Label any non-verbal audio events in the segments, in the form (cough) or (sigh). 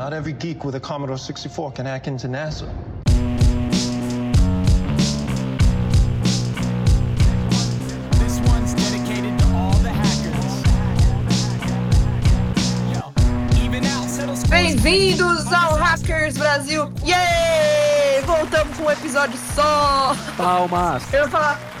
Not every geek with a Commodore 64 can hack into NASA. Bem-vindos ao Hackers Brasil! Yay! Voltamos com um episódio só! Palmas! Eu ia falar, "Vol-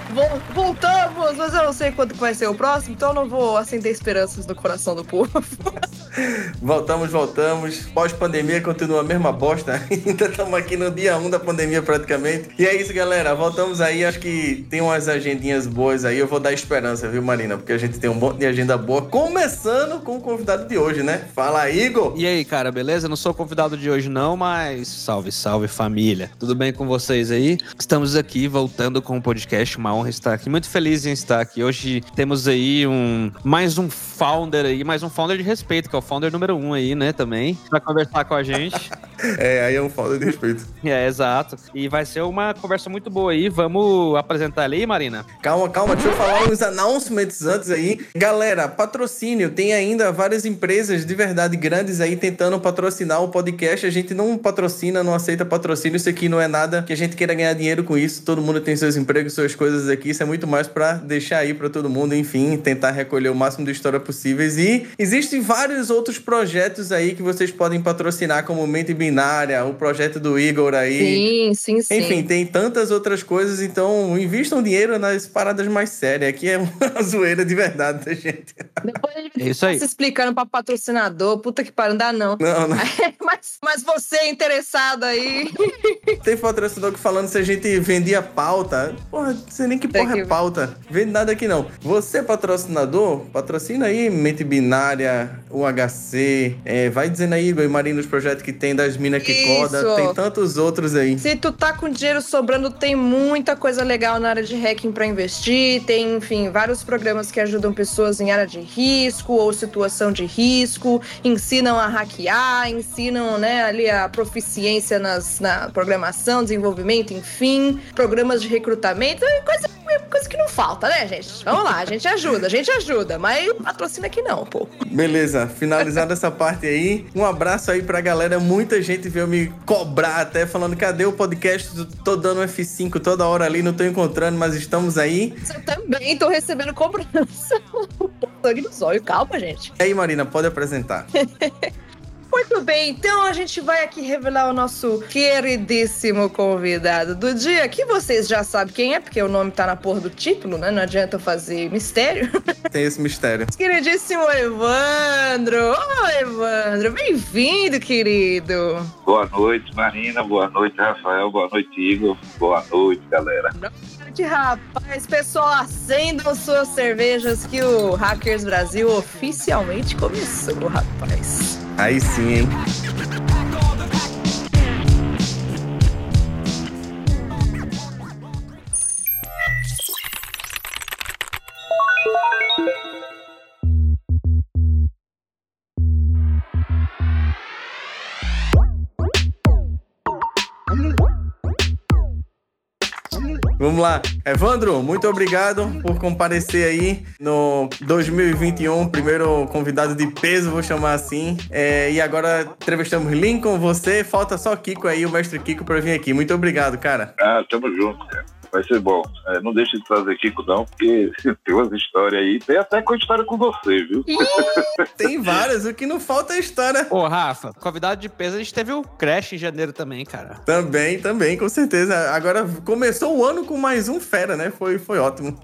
voltamos, mas eu não sei quando vai ser o próximo, então eu não vou acender esperanças no coração do povo. (laughs) Voltamos, voltamos. Pós-pandemia continua a mesma bosta. (laughs) Ainda estamos aqui no dia 1 da pandemia praticamente. E é isso, galera. Voltamos aí. Acho que tem umas agendinhas boas aí. Eu vou dar esperança, viu, Marina? Porque a gente tem um monte de agenda boa. Começando com o convidado de hoje, né? Fala aí, Igor. E aí, cara, beleza? Não sou convidado de hoje não, mas salve, salve família. Tudo bem com vocês aí? Estamos aqui voltando com o podcast, uma honra estar aqui. Muito feliz em estar aqui. Hoje temos aí um mais um founder aí, mais um founder de respeito, que é o founder número um aí, né, também, pra conversar com a gente. (laughs) É, aí é um falta de respeito. é, exato. E vai ser uma conversa muito boa aí. Vamos apresentar ali, Marina? Calma, calma, deixa eu falar uns announcements antes aí. Galera, patrocínio, tem ainda várias empresas de verdade grandes aí tentando patrocinar o podcast. A gente não patrocina, não aceita patrocínio. Isso aqui não é nada que a gente queira ganhar dinheiro com isso. Todo mundo tem seus empregos, suas coisas aqui. Isso é muito mais pra deixar aí pra todo mundo, enfim, tentar recolher o máximo de história possíveis. E existem vários outros projetos aí que vocês podem patrocinar, como Mente Binária, o projeto do Igor aí. Sim, sim, sim. Enfim, tem tantas outras coisas, então invistam dinheiro nas paradas mais sérias. Aqui é uma (laughs) zoeira de verdade da gente. Depois a gente É isso aí. se explicando pra patrocinador, puta que pariu, não dá não. Não, não. (laughs) mas, mas você interessado aí, (laughs) Tem patrocinador que falando se a gente vendia pauta. Porra, não sei nem que porra que é pauta. Vende nada aqui não. Você, patrocinador, patrocina aí Mente Binária, UHC. É, vai dizendo aí, Igor e Marina, os projetos que tem das minas que Isso. coda. Tem tantos outros aí. se tu tá com dinheiro sobrando, tem muita coisa legal na área de hacking pra investir. Tem, enfim, vários programas que ajudam pessoas em área de risco ou situação de risco, ensinam a hackear, ensinam, né, ali a proficiência nas, na programação, desenvolvimento, enfim, programas de recrutamento, é coisa, é coisa que não falta, né, gente? Vamos lá, a gente ajuda, a gente ajuda, mas patrocina aqui não, pô. Beleza, finalizada essa parte aí. Um abraço aí pra galera. Muita gente veio me cobrar até falando: cadê o podcast? Tô dando F5 toda hora ali, não tô encontrando, mas estamos aí. Eu também tô recebendo cobrança. (laughs) Sangue no zóio, calma, gente. E aí, Marina, pode apresentar. (laughs) Muito bem, então a gente vai aqui revelar o nosso queridíssimo convidado do dia, que vocês já sabem quem é, porque o nome tá na porra do título, né? Não adianta eu fazer mistério. (laughs) Tem esse mistério. Queridíssimo Evandro! Ô, Evandro, bem-vindo, querido! Boa noite, Marina. Boa noite, Rafael. Boa noite, Igor. Boa noite, galera. noite, rapaz. Pessoal, acendam suas cervejas que o Hackers Brasil oficialmente começou, rapaz. Aí sim, hein? Vamos lá. Evandro, muito obrigado por comparecer aí no 2021, primeiro convidado de peso, vou chamar assim. É, e agora entrevistamos Lincoln, você, falta só Kiko aí, o mestre Kiko, para vir aqui. Muito obrigado, cara. Ah, tamo junto, cara. Vai ser bom. É, não deixe de trazer Kiko, não, porque (laughs) tem umas histórias aí. Tem até com história com você, viu? Tem várias, o que não falta é história. Ô, Rafa, convidado de peso, a gente teve o Crash em janeiro também, cara. Também, também, com certeza. Agora começou o ano com mais um fera, né? Foi, foi ótimo.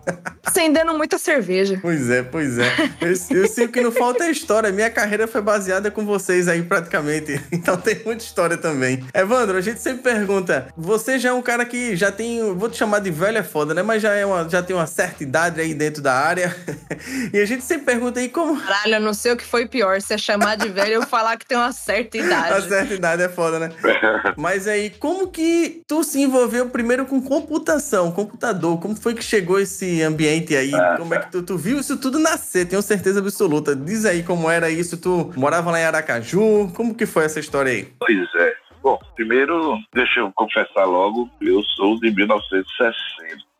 Acendendo muita cerveja. Pois é, pois é. Eu, eu sei que não falta é história. Minha carreira foi baseada com vocês aí, praticamente. Então tem muita história também. Evandro, a gente sempre pergunta: você já é um cara que já tem. Vou te chamar de velho é foda, né? Mas já, é uma, já tem uma certa idade aí dentro da área. (laughs) E a gente sempre pergunta aí como. Caralho, eu não sei o que foi pior, se é chamar de velho ou falar que tem uma certa A idade. certa idade é foda, né? (laughs) Mas aí, como que tu se envolveu primeiro com computação, computador? Como foi que chegou esse ambiente aí? Como é que tu, tu viu isso tudo nascer? Tenho certeza absoluta. Diz aí como era isso. Tu morava lá em Aracaju? Como que foi essa história aí? Pois é. Bom, primeiro, deixa eu confessar logo, eu sou de 1960.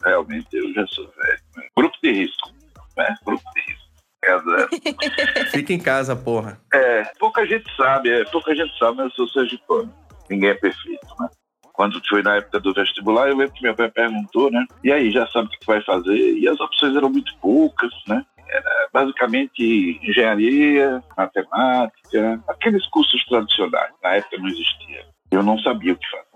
Realmente, eu já sou velho. né? Grupo de risco, né? Grupo de risco. É zero. (laughs) Fica em casa, porra. É, pouca gente sabe, é, pouca gente sabe, mas eu sou sergipano. Ninguém é perfeito, né? Quando foi na época do vestibular, eu lembro que meu pai perguntou, né? E aí, já sabe o que vai fazer? E as opções eram muito poucas, né? Era basicamente engenharia, matemática, aqueles cursos tradicionais. Na época não existia. Eu não sabia o que fazer.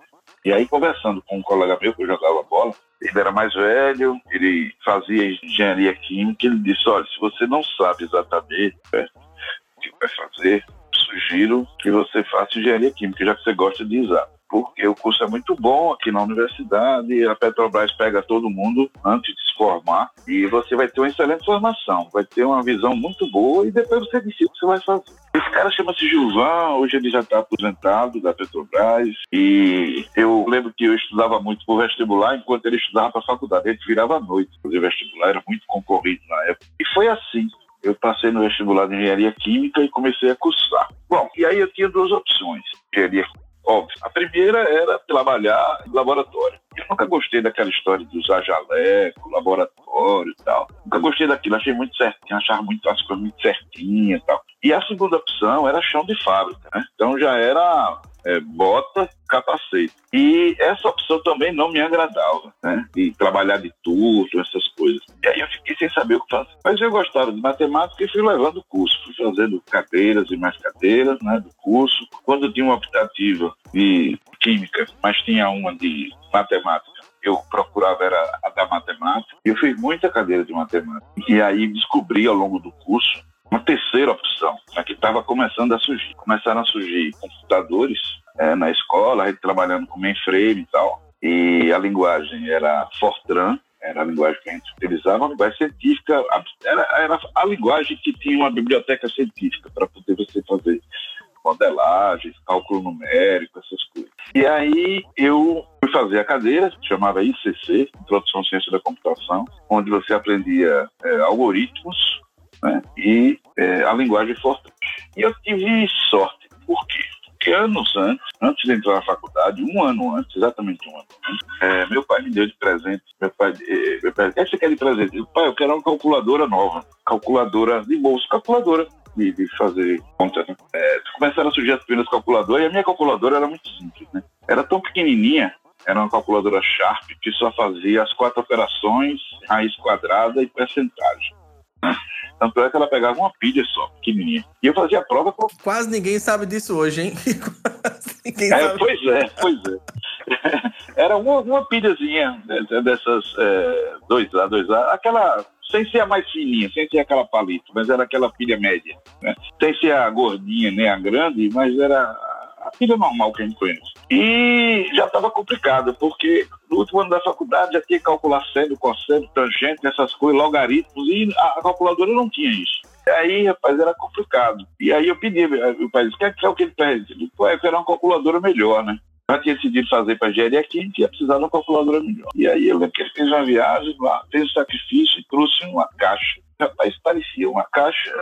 E aí, conversando com um colega meu que eu jogava bola, ele era mais velho, ele fazia engenharia química, ele disse, olha, se você não sabe exatamente né, o que vai fazer, sugiro que você faça engenharia química, já que você gosta de exato. Porque o curso é muito bom aqui na universidade, a Petrobras pega todo mundo antes de se formar e você vai ter uma excelente formação, vai ter uma visão muito boa e depois você decide o que você vai fazer. Esse cara chama-se Gilvan, hoje ele já está aposentado da Petrobras e eu lembro que eu estudava muito para vestibular enquanto ele estudava para a faculdade. Ele virava à noite fazer vestibular, era muito concorrido na época. E foi assim eu passei no vestibular de engenharia química e comecei a cursar. Bom, e aí eu tinha duas opções. Engenharia óbvio. A primeira era trabalhar em laboratório. Eu nunca gostei daquela história de usar jaleco, laboratório e tal. Nunca gostei daquilo, achei muito certinho, achava muito, as coisas muito certinhas e tal. E a segunda opção era chão de fábrica, né? Então já era é, bota, capacete. E essa opção também não me agradava, né? E trabalhar de turno, essas coisas. E aí eu fiquei sem saber o que fazer. Mas eu gostava de matemática e fui levando o curso. Fui fazendo cadeiras e mais cadeiras, né? Do curso. Quando tinha uma optativa de química, mas tinha uma de matemática, eu procurava era a da matemática. Eu fiz muita cadeira de matemática. E aí descobri ao longo do curso uma terceira opção, né, que estava começando a surgir. Começaram a surgir computadores é, na escola, a gente trabalhando com mainframe e tal, e a linguagem era Fortran, era a linguagem que a gente utilizava, uma linguagem científica, era, era a linguagem que tinha uma biblioteca científica para poder você fazer modelagens, cálculo numérico, essas coisas. E aí eu fui fazer a cadeira, chamava ICC, Introdução à Ciência da Computação, onde você aprendia é, algoritmos né? e é, a linguagem Fortran. E eu tive sorte. Por quê? Porque anos antes, antes de entrar na faculdade, um ano antes, exatamente um ano antes, é, meu pai me deu de presente. Meu pai, é, meu pai, o que você quer de presente? Eu, pai, eu quero uma calculadora nova, calculadora de bolso, calculadora de, de fazer conta. Né? É, começaram a surgir as primeiras calculadoras e a minha calculadora era muito simples, né? Era tão pequenininha, era uma calculadora Sharp que só fazia as quatro operações, raiz quadrada e percentagem. Né? (laughs) Tanto é que ela pegava uma pilha só, pequenininha. E eu fazia a prova com. Quase ninguém sabe disso hoje, hein? (laughs) Quase ninguém É, pois é, pois é. (laughs) Era uma, uma pilhazinha dessas é, 2A, 2A, aquela. Sem ser a mais fininha, sem ser aquela palito, mas era aquela pilha média. Né? Sem ser a gordinha nem a grande, mas era a pilha normal que a gente conhece. E já estava complicado, porque no último ano da faculdade já tinha que calcular seno, cosseno, tangente, essas coisas, logaritmos, e a, calculadora não tinha isso. E aí, rapaz, era complicado. E aí eu pedi, meu pai disse, quer que é o que ele pede? Ele disse, eu quero uma calculadora melhor, né? Já tinha decidido fazer para engenharia química, ia precisar de uma calculadora melhor. E aí eu lembro que ele fez uma viagem lá, fez um sacrifício e trouxe uma caixa. Rapaz, parecia uma caixa,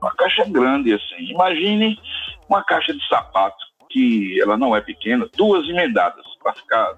uma caixa grande assim. Imagine uma caixa de sapato, que ela não é pequena, duas emendadas para ficar,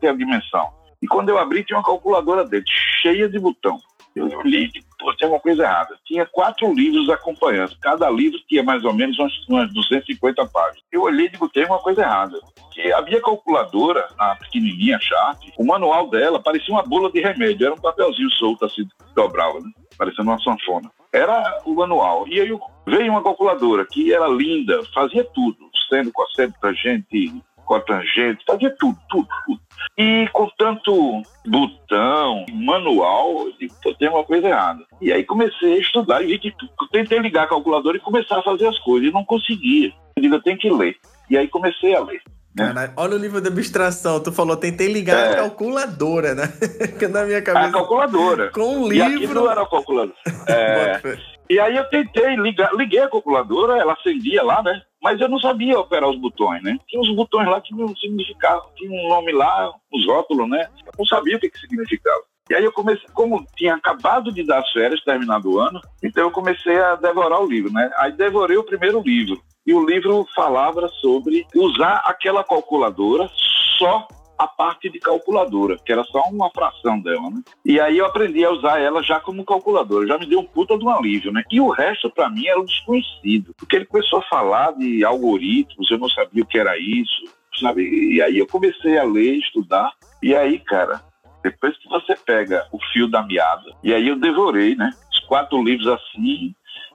ter a dimensão. E quando eu abri, tinha uma calculadora dele, cheia de botão. Eu olhei, digo, pô, tem alguma coisa errada. Tinha quatro livros acompanhando. Cada livro tinha mais ou menos umas, umas 250 páginas. Eu olhei e digo, tem uma coisa errada. Porque havia calculadora, na pequenininha, Sharp, o manual dela parecia uma bola de remédio. Era um papelzinho solto, assim, dobrava, né? Parecendo uma sanfona. Era o manual. E aí veio uma calculadora que era linda, fazia tudo. Sendo, cosseno, tangente, cotangente, fazia tudo, tudo, tudo. E com tanto botão, manual, eu digo, pô, tem uma coisa errada. E aí comecei a estudar e vi que tentei ligar a calculadora e começar a fazer as coisas. E não conseguia. Eu digo, eu tenho que ler. E aí comecei a ler. Caralho, olha o nível de abstração. Tu falou, tentei ligar É. a calculadora, né? (laughs) que na minha A cabeça. calculadora. Com um livro. não era a calculadora. (laughs) É. E aí eu tentei ligar, liguei a calculadora, ela acendia lá, né? Mas eu não sabia operar os botões, né? Tinha uns botões lá que não significavam, tinha um nome lá, os rótulos, né? Eu não sabia o que, que significava. E aí eu comecei, como tinha acabado de dar as férias, terminado o ano, então eu comecei a devorar o livro, né? Aí devorei o primeiro livro. E o livro falava sobre usar aquela calculadora só a parte de calculadora, que era só uma fração dela, né? E aí eu aprendi a usar ela já como calculadora, já me deu um puta de um alívio, né? E o resto para mim era um desconhecido, porque ele começou a falar de algoritmos, eu não sabia o que era isso, sabe? E aí eu comecei a ler, estudar, e aí, cara, depois que você pega o fio da meada, e aí eu devorei, né? Os quatro livros assim,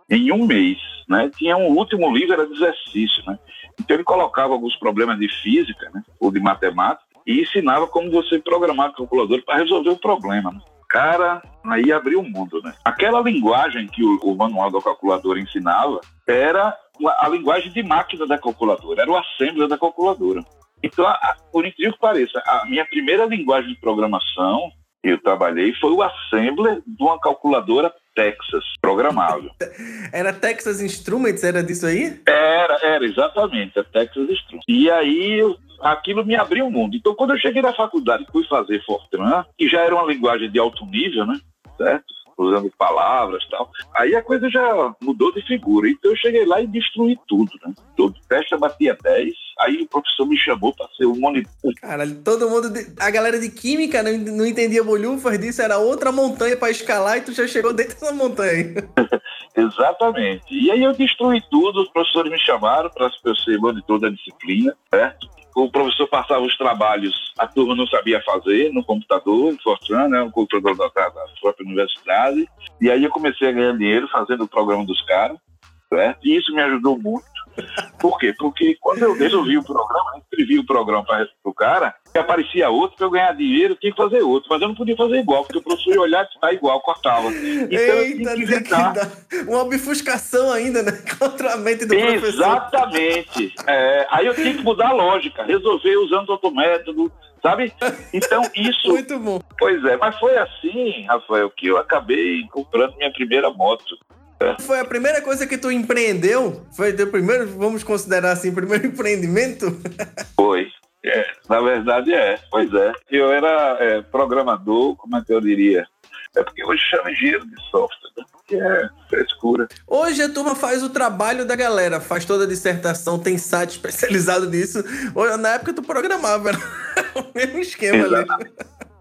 em um mês, né? Tinha um último livro, era de exercício, né? Então ele colocava alguns problemas de física, né? Ou de matemática, e ensinava como você programar a calculadora para resolver o problema. Né? Cara, aí abriu o mundo, né? Aquela linguagem que o, o manual da calculadora ensinava era a linguagem de máquina da calculadora, era o assembler da calculadora. Então, a, por incrível que pareça, a minha primeira linguagem de programação que eu trabalhei foi o assembler de uma calculadora Texas programável. (laughs) Era Texas Instruments, era disso aí? Era, era, exatamente, a Texas Instruments. E aí eu aquilo me abriu o um mundo. Então, quando eu cheguei na faculdade e fui fazer Fortran, que já era uma linguagem de alto nível, né? Certo? Usando palavras e tal. Aí a coisa já mudou de figura. Então eu cheguei lá e destruí tudo, né? Todo teste batia 10. Aí o professor me chamou para ser o monitor. Cara, todo mundo. De... A galera de química não, não entendia bolhufas disso, era outra montanha para escalar e tu já chegou dentro dessa montanha. (laughs) Exatamente. E aí eu destruí tudo, os professores me chamaram para ser monitor da disciplina, certo? O professor passava os trabalhos, a turma não sabia fazer no computador, em Fortran, né, o computador da, da própria universidade. E aí eu comecei a ganhar dinheiro fazendo o programa dos caras, certo? E isso me ajudou muito. Por quê? Porque quando eu resolvi o programa, eu escrevi o programa para o cara, e aparecia outro, para eu ganhar dinheiro, eu tinha que fazer outro. Mas eu não podia fazer igual, porque o professor ia olhar e tá igual, cortava. Então Eita, eu tinha que inventar. Uma obfuscação ainda, né? (laughs) Contra a mente do Exatamente. professor. Exatamente. É, aí eu tinha que mudar a lógica, resolver usando outro método, sabe? Então (laughs) isso. Muito bom. Pois é, mas foi assim, Rafael, que eu acabei comprando minha primeira moto. É. Foi a primeira coisa que tu empreendeu? Foi teu primeiro, vamos considerar assim, primeiro (laughs) empreendimento? Foi. É, na verdade é, pois é. Eu era é, programador, como é que eu diria? É porque hoje chama engenheiro de software, né? que é frescura. Hoje a turma faz o trabalho da galera, faz toda a dissertação, tem site especializado nisso. Na época tu programava, era (laughs) o mesmo esquema Exato. ali.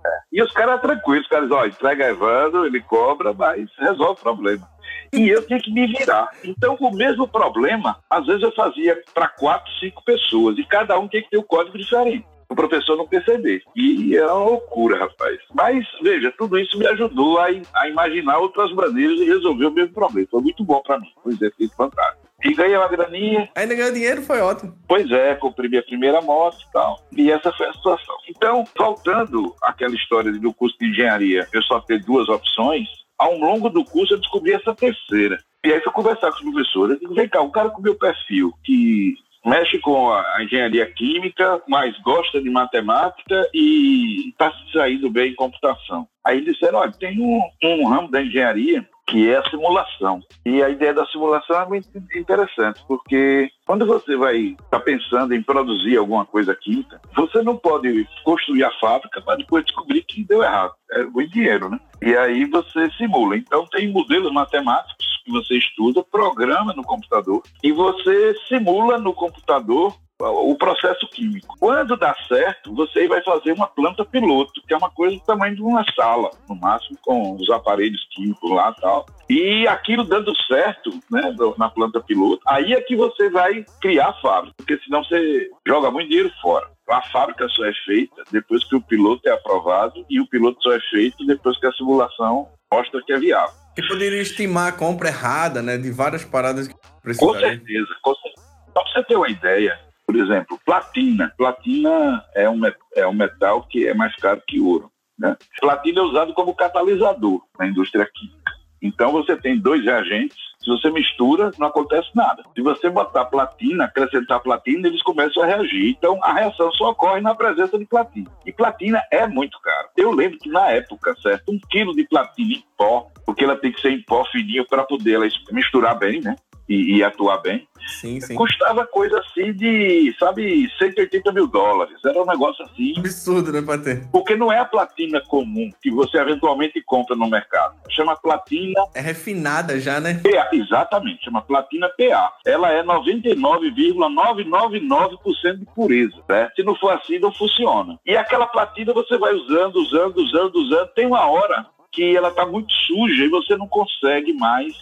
É. E os caras tranquilos, os caras, ó, entrega Evandro, ele cobra, mas resolve o problema e eu tinha que me virar. Então, o mesmo problema, às vezes eu fazia para quatro, cinco pessoas, e cada um tinha que ter um código diferente. O professor não perceber. E era uma loucura, rapaz. Mas, veja, tudo isso me ajudou a, a imaginar outras maneiras de resolver o mesmo problema. Foi muito bom para mim. Foi um exercício fantástico. E ganhei uma graninha. Ainda ganhou dinheiro, foi ótimo. Pois é, comprei minha primeira moto e tal. E essa foi a situação. Então, voltando àquela história do curso de engenharia, eu só ter duas opções, ao longo do curso eu descobri essa terceira. E aí fui conversar com os professores. Digo, vem cá, um cara com meu perfil, que mexe com a engenharia química, mas gosta de matemática e está se saindo bem em computação. Aí disseram, olha, tem um, um ramo da engenharia que é a simulação. E a ideia da simulação é muito interessante, porque quando você vai estar tá pensando em produzir alguma coisa química, você não pode construir a fábrica para depois descobrir que deu errado. É muito dinheiro, né? E aí você simula. Então tem modelos matemáticos que você estuda, programa no computador e você simula no computador o processo químico. Quando dá certo, você vai fazer uma planta piloto, que é uma coisa do tamanho de uma sala, no máximo com os aparelhos químicos lá e tal. E aquilo dando certo, né, na planta piloto, aí é que você vai criar a fábrica, porque senão você joga muito dinheiro fora. A fábrica só é feita depois que o piloto é aprovado e o piloto só é feito depois que a simulação mostra que é viável. E poderia estimar a compra errada, né, de várias paradas que Com certeza, com certeza. Só para você ter uma ideia, por exemplo, platina. Platina é um, é um metal que é mais caro que ouro. Né? Platina é usado como catalisador na indústria química. Então você tem dois reagentes, se você mistura, não acontece nada. Se você botar platina, acrescentar platina, eles começam a reagir. Então a reação só ocorre na presença de platina. E platina é muito caro. Eu lembro que na época, certo, um quilo de platina em pó, porque ela tem que ser em pó fininho para poder ela misturar bem, né? E, e atuar bem. Sim, sim. Custava coisa assim de, sabe, 180 mil dólares. Era um negócio assim. Absurdo, né, pra ter? Porque não é a platina comum que você eventualmente compra no mercado. Chama platina É refinada já, né? PA. Exatamente, chama platina PA. Ela é 99,999% de pureza. Né? Se não for assim, não funciona. E aquela platina você vai usando, usando, usando, usando. Tem uma hora que ela está muito suja e você não consegue mais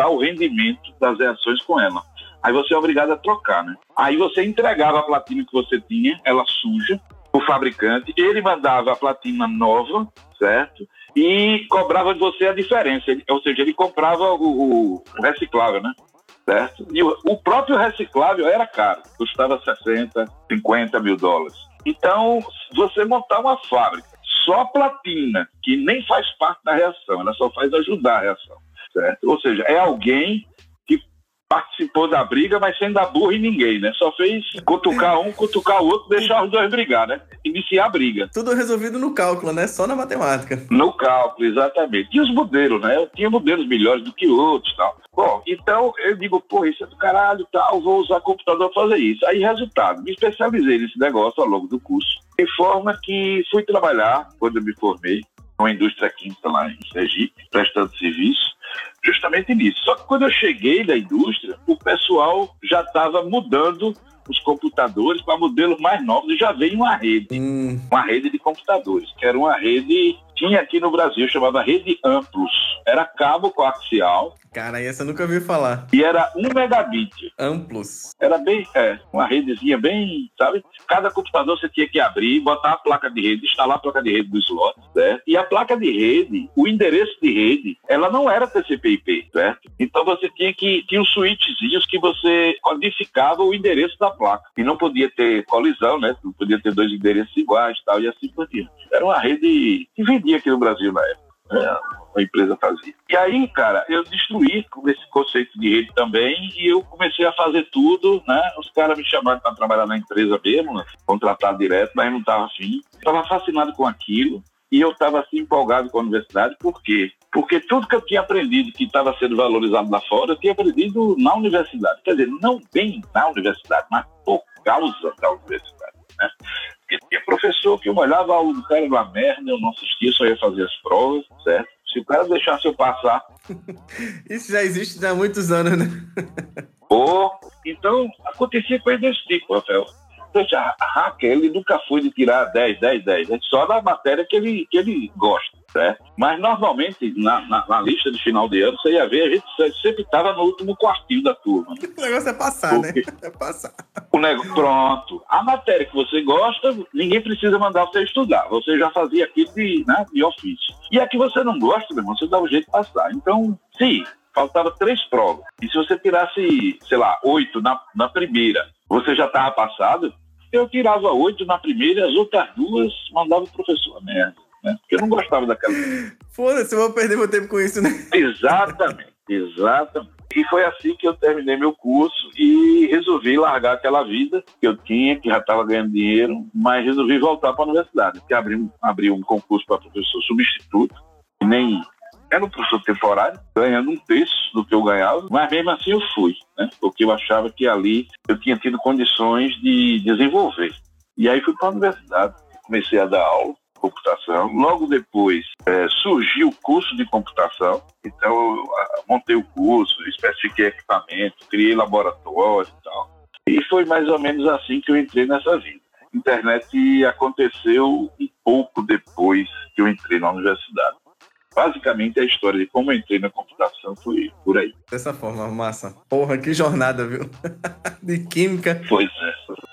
dar o rendimento das reações com ela. Aí você é obrigado a trocar, né? Aí você entregava a platina que você tinha, ela suja, o fabricante, ele mandava a platina nova, certo? E cobrava de você a diferença. Ou seja, ele comprava o, o- reciclável, né? Certo? E o, o próprio reciclável era caro, custava 60, 50 mil dólares. Então, você montar uma fábrica, só platina, que nem faz parte da reação, ela só faz ajudar a reação, certo? Ou seja, é alguém que participou da briga, mas sem dar burro em ninguém, né? Só fez cutucar um, cutucar o outro, deixar os dois brigar, né? Iniciar a briga. Tudo resolvido no cálculo, né? Só na matemática. No cálculo, exatamente. E os modelos, né? Eu tinha modelos melhores do que outros tal. Bom, então eu digo, pô, isso é do caralho tal, vou usar computador para fazer isso. Aí, resultado, me especializei nesse negócio ao longo do curso. De forma que fui trabalhar, quando eu me formei, numa indústria química lá em Sergipe, prestando serviço, justamente nisso. Só que quando eu cheguei da indústria, o pessoal já estava mudando os computadores para modelos mais novos e já veio uma rede Hum, uma rede de computadores, que era uma rede, tinha aqui no Brasil, chamava Rede Amplos. Era cabo coaxial cara, essa eu nunca ouvi falar. e era um megabit. Amplos. Era bem, é, uma redezinha bem, sabe? Cada computador você tinha que abrir, botar a placa de rede, instalar a placa de rede do slot, certo? E a placa de rede, o endereço de rede, ela não era TCP/IP, certo? Então você tinha que tinha uns switchzinhos que você codificava o endereço da placa e não podia ter colisão, né? Não podia ter dois endereços iguais, tal e assim por diante. Era uma rede que vendia aqui no Brasil na época. né? A empresa fazia. E aí, cara, eu destruí esse conceito de rede também e eu comecei a fazer tudo, né? Os caras me chamaram para trabalhar na empresa mesmo, né? direto, mas eu não estava afim. Estava fascinado com aquilo e eu estava assim empolgado com a universidade, por quê? Porque tudo que eu tinha aprendido que estava sendo valorizado lá fora, eu tinha aprendido na universidade. Quer dizer, não bem na universidade, mas por causa da universidade, né? Porque tinha professor que eu olhava, "Ah, o cara era uma merda, eu não assistia, só ia fazer as provas, certo? Se o cara deixasse eu passar, (laughs) Isso já existe há muitos anos, né? Ou, então, acontecia coisa desse tipo, Rafael. Então, a hacker, ele nunca foi de tirar 10, 10, 10, né? só na matéria que ele, que ele gosta, certo? Mas, normalmente, na, na, na lista de final de ano, você ia ver, a gente se- sempre estava no último quartinho da turma. né? O negócio é passar, né? Ok. É passar. O negócio, pronto. A matéria que você gosta, ninguém precisa mandar você estudar. Você já fazia aquilo de, né, de ofício. E a que você não gosta, meu irmão, você dá um jeito de passar. Então, sim, faltava três provas. E se você tirasse, sei lá, oito na, na primeira, você já estava passado, eu tirava oito na primeira e as outras duas mandava o professor merda. Né? Porque eu não gostava daquela. (laughs) Foda-se, eu vou perder meu tempo com isso, né? (laughs) Exatamente, exatamente. E foi assim que eu terminei meu curso e resolvi largar aquela vida que eu tinha, que já estava ganhando dinheiro, mas resolvi voltar para a universidade, que abri um, abri um concurso para professor substituto, nem era um professor temporário, ganhando um terço do que eu ganhava, mas mesmo assim eu fui, né? porque eu achava que ali eu tinha tido condições de desenvolver. E aí fui para a universidade, comecei a dar aula computação. Logo depois eh, surgiu o curso de computação, então eu montei o curso, especifiquei equipamento, criei laboratório e tal. E foi mais ou menos assim que eu entrei nessa vida. Internet aconteceu um pouco depois que eu entrei na universidade. Basicamente a história de como eu entrei na computação foi por aí. Dessa forma, massa. Porra, que jornada, viu? (laughs) De química. Pois é.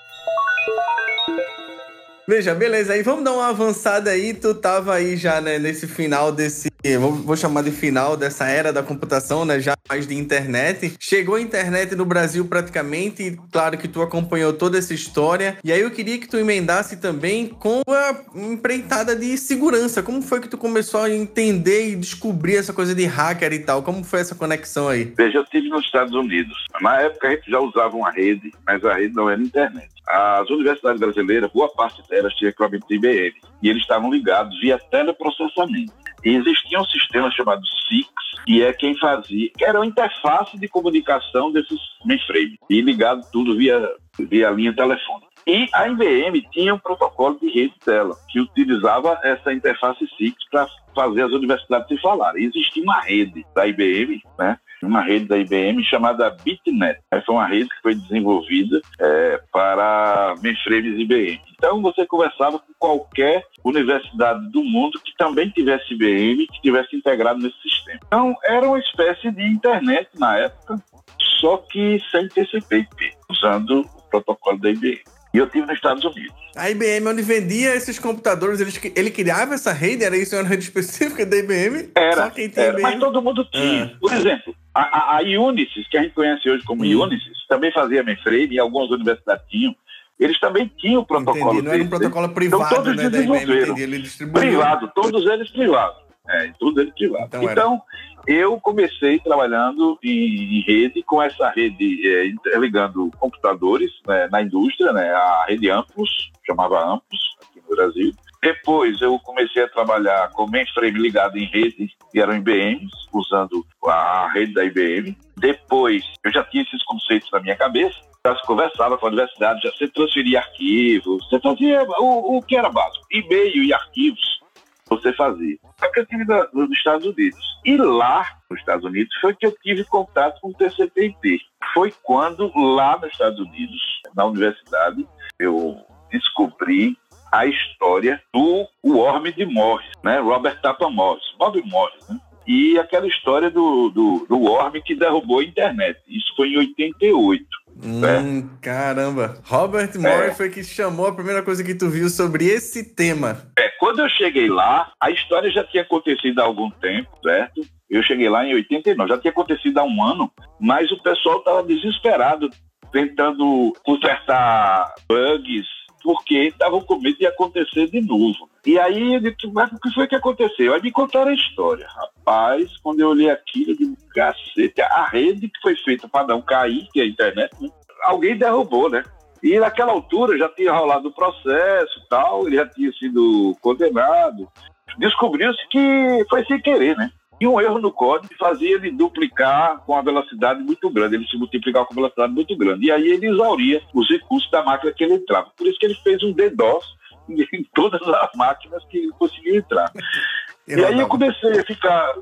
Veja, beleza, aí vamos dar uma avançada aí. Tu tava aí já, né, nesse final desse. Vou, vou chamar de final dessa era da computação, né? Já mais de internet. Chegou a internet no Brasil praticamente, e claro que tu acompanhou toda essa história. E aí eu queria que tu emendasse também com a empreitada de segurança. Como foi que tu começou a entender e descobrir essa coisa de hacker e tal? Como foi essa conexão aí? Veja, eu estive nos Estados Unidos. Na época a gente já usava uma rede, mas a rede não era internet. As universidades brasileiras, boa parte delas tinha equipamento de IBM. E eles estavam ligados via teleprocessamento. E existia um sistema chamado SIX, que é quem fazia, que era uma interface de comunicação desses mainframes, e ligado tudo via, via linha telefônica. E a IBM tinha um protocolo de rede dela, que utilizava essa interface SIX para fazer as universidades se falarem. Existia uma rede da IBM, né? Uma rede da IBM chamada BitNet. Essa é uma rede que foi desenvolvida é, para mainframes IBM. Então você conversava com qualquer universidade do mundo que também tivesse IBM, que tivesse integrado nesse sistema. Então era uma espécie de internet na época, só que sem TCP/IP, usando o protocolo da IBM. E eu tive nos Estados Unidos. A IBM, onde vendia esses computadores, ele, ele criava essa rede? Era isso uma rede específica da IBM? Era, Só quem tem era IBM. mas todo mundo tinha. Ah. Por exemplo, a, a, a Unisys, que a gente conhece hoje como Hum. Unisys, também fazia mainframe e algumas universidades tinham. Eles também tinham o protocolo Entendi, não era um protocolo privado, todos né, da IBM, desenvolveram. distribuía. Privado, todos eles privados. É, todos eles privados. Então. Então, eu comecei trabalhando em, em rede, com essa rede é, interligando computadores né, na indústria, né, a rede Amplos, chamava Amplos aqui no Brasil. Depois eu comecei a trabalhar com mainframe ligado em rede, que eram IBMs, usando a rede da IBM. Depois eu já tinha esses conceitos na minha cabeça, já se conversava com a universidade, já se transferia arquivos, você fazia o, o que era básico, e-mail e arquivos você fazia. Só que eu tive na- nos Estados Unidos. E lá, nos Estados Unidos, foi que eu tive contato com o TCP/IP. Foi quando, lá nos Estados Unidos, na universidade, eu descobri a história do Worm de Morris, né? Robert Tapa Morris, Bob Morris, né? E aquela história do, do, do Worm que derrubou a internet. Isso foi em 88. Hum, caramba. Robert Moore foi que chamou a primeira coisa que tu viu sobre esse tema. É, quando eu cheguei lá, a história já tinha acontecido há algum tempo, certo? Eu cheguei lá em 89, já tinha acontecido há um ano, mas o pessoal estava desesperado, tentando consertar bugs, porque estavam com medo de acontecer de novo. E aí eu disse, mas o que foi que aconteceu? Aí me contaram a história. Rapaz, quando eu olhei aquilo, eu digo, cacete, a rede que foi feita para não cair, que é a internet, né? alguém derrubou, né? E naquela altura já tinha rolado o processo tal, ele já tinha sido condenado. Descobriu-se que foi sem querer, né? E um erro no código fazia ele duplicar com uma velocidade muito grande, ele se multiplicar com velocidade muito grande. E aí ele exauria os recursos da máquina que ele entrava. Por isso que ele fez um DDoS (laughs) em todas as máquinas que ele conseguiu entrar. E aí eu comecei a ficar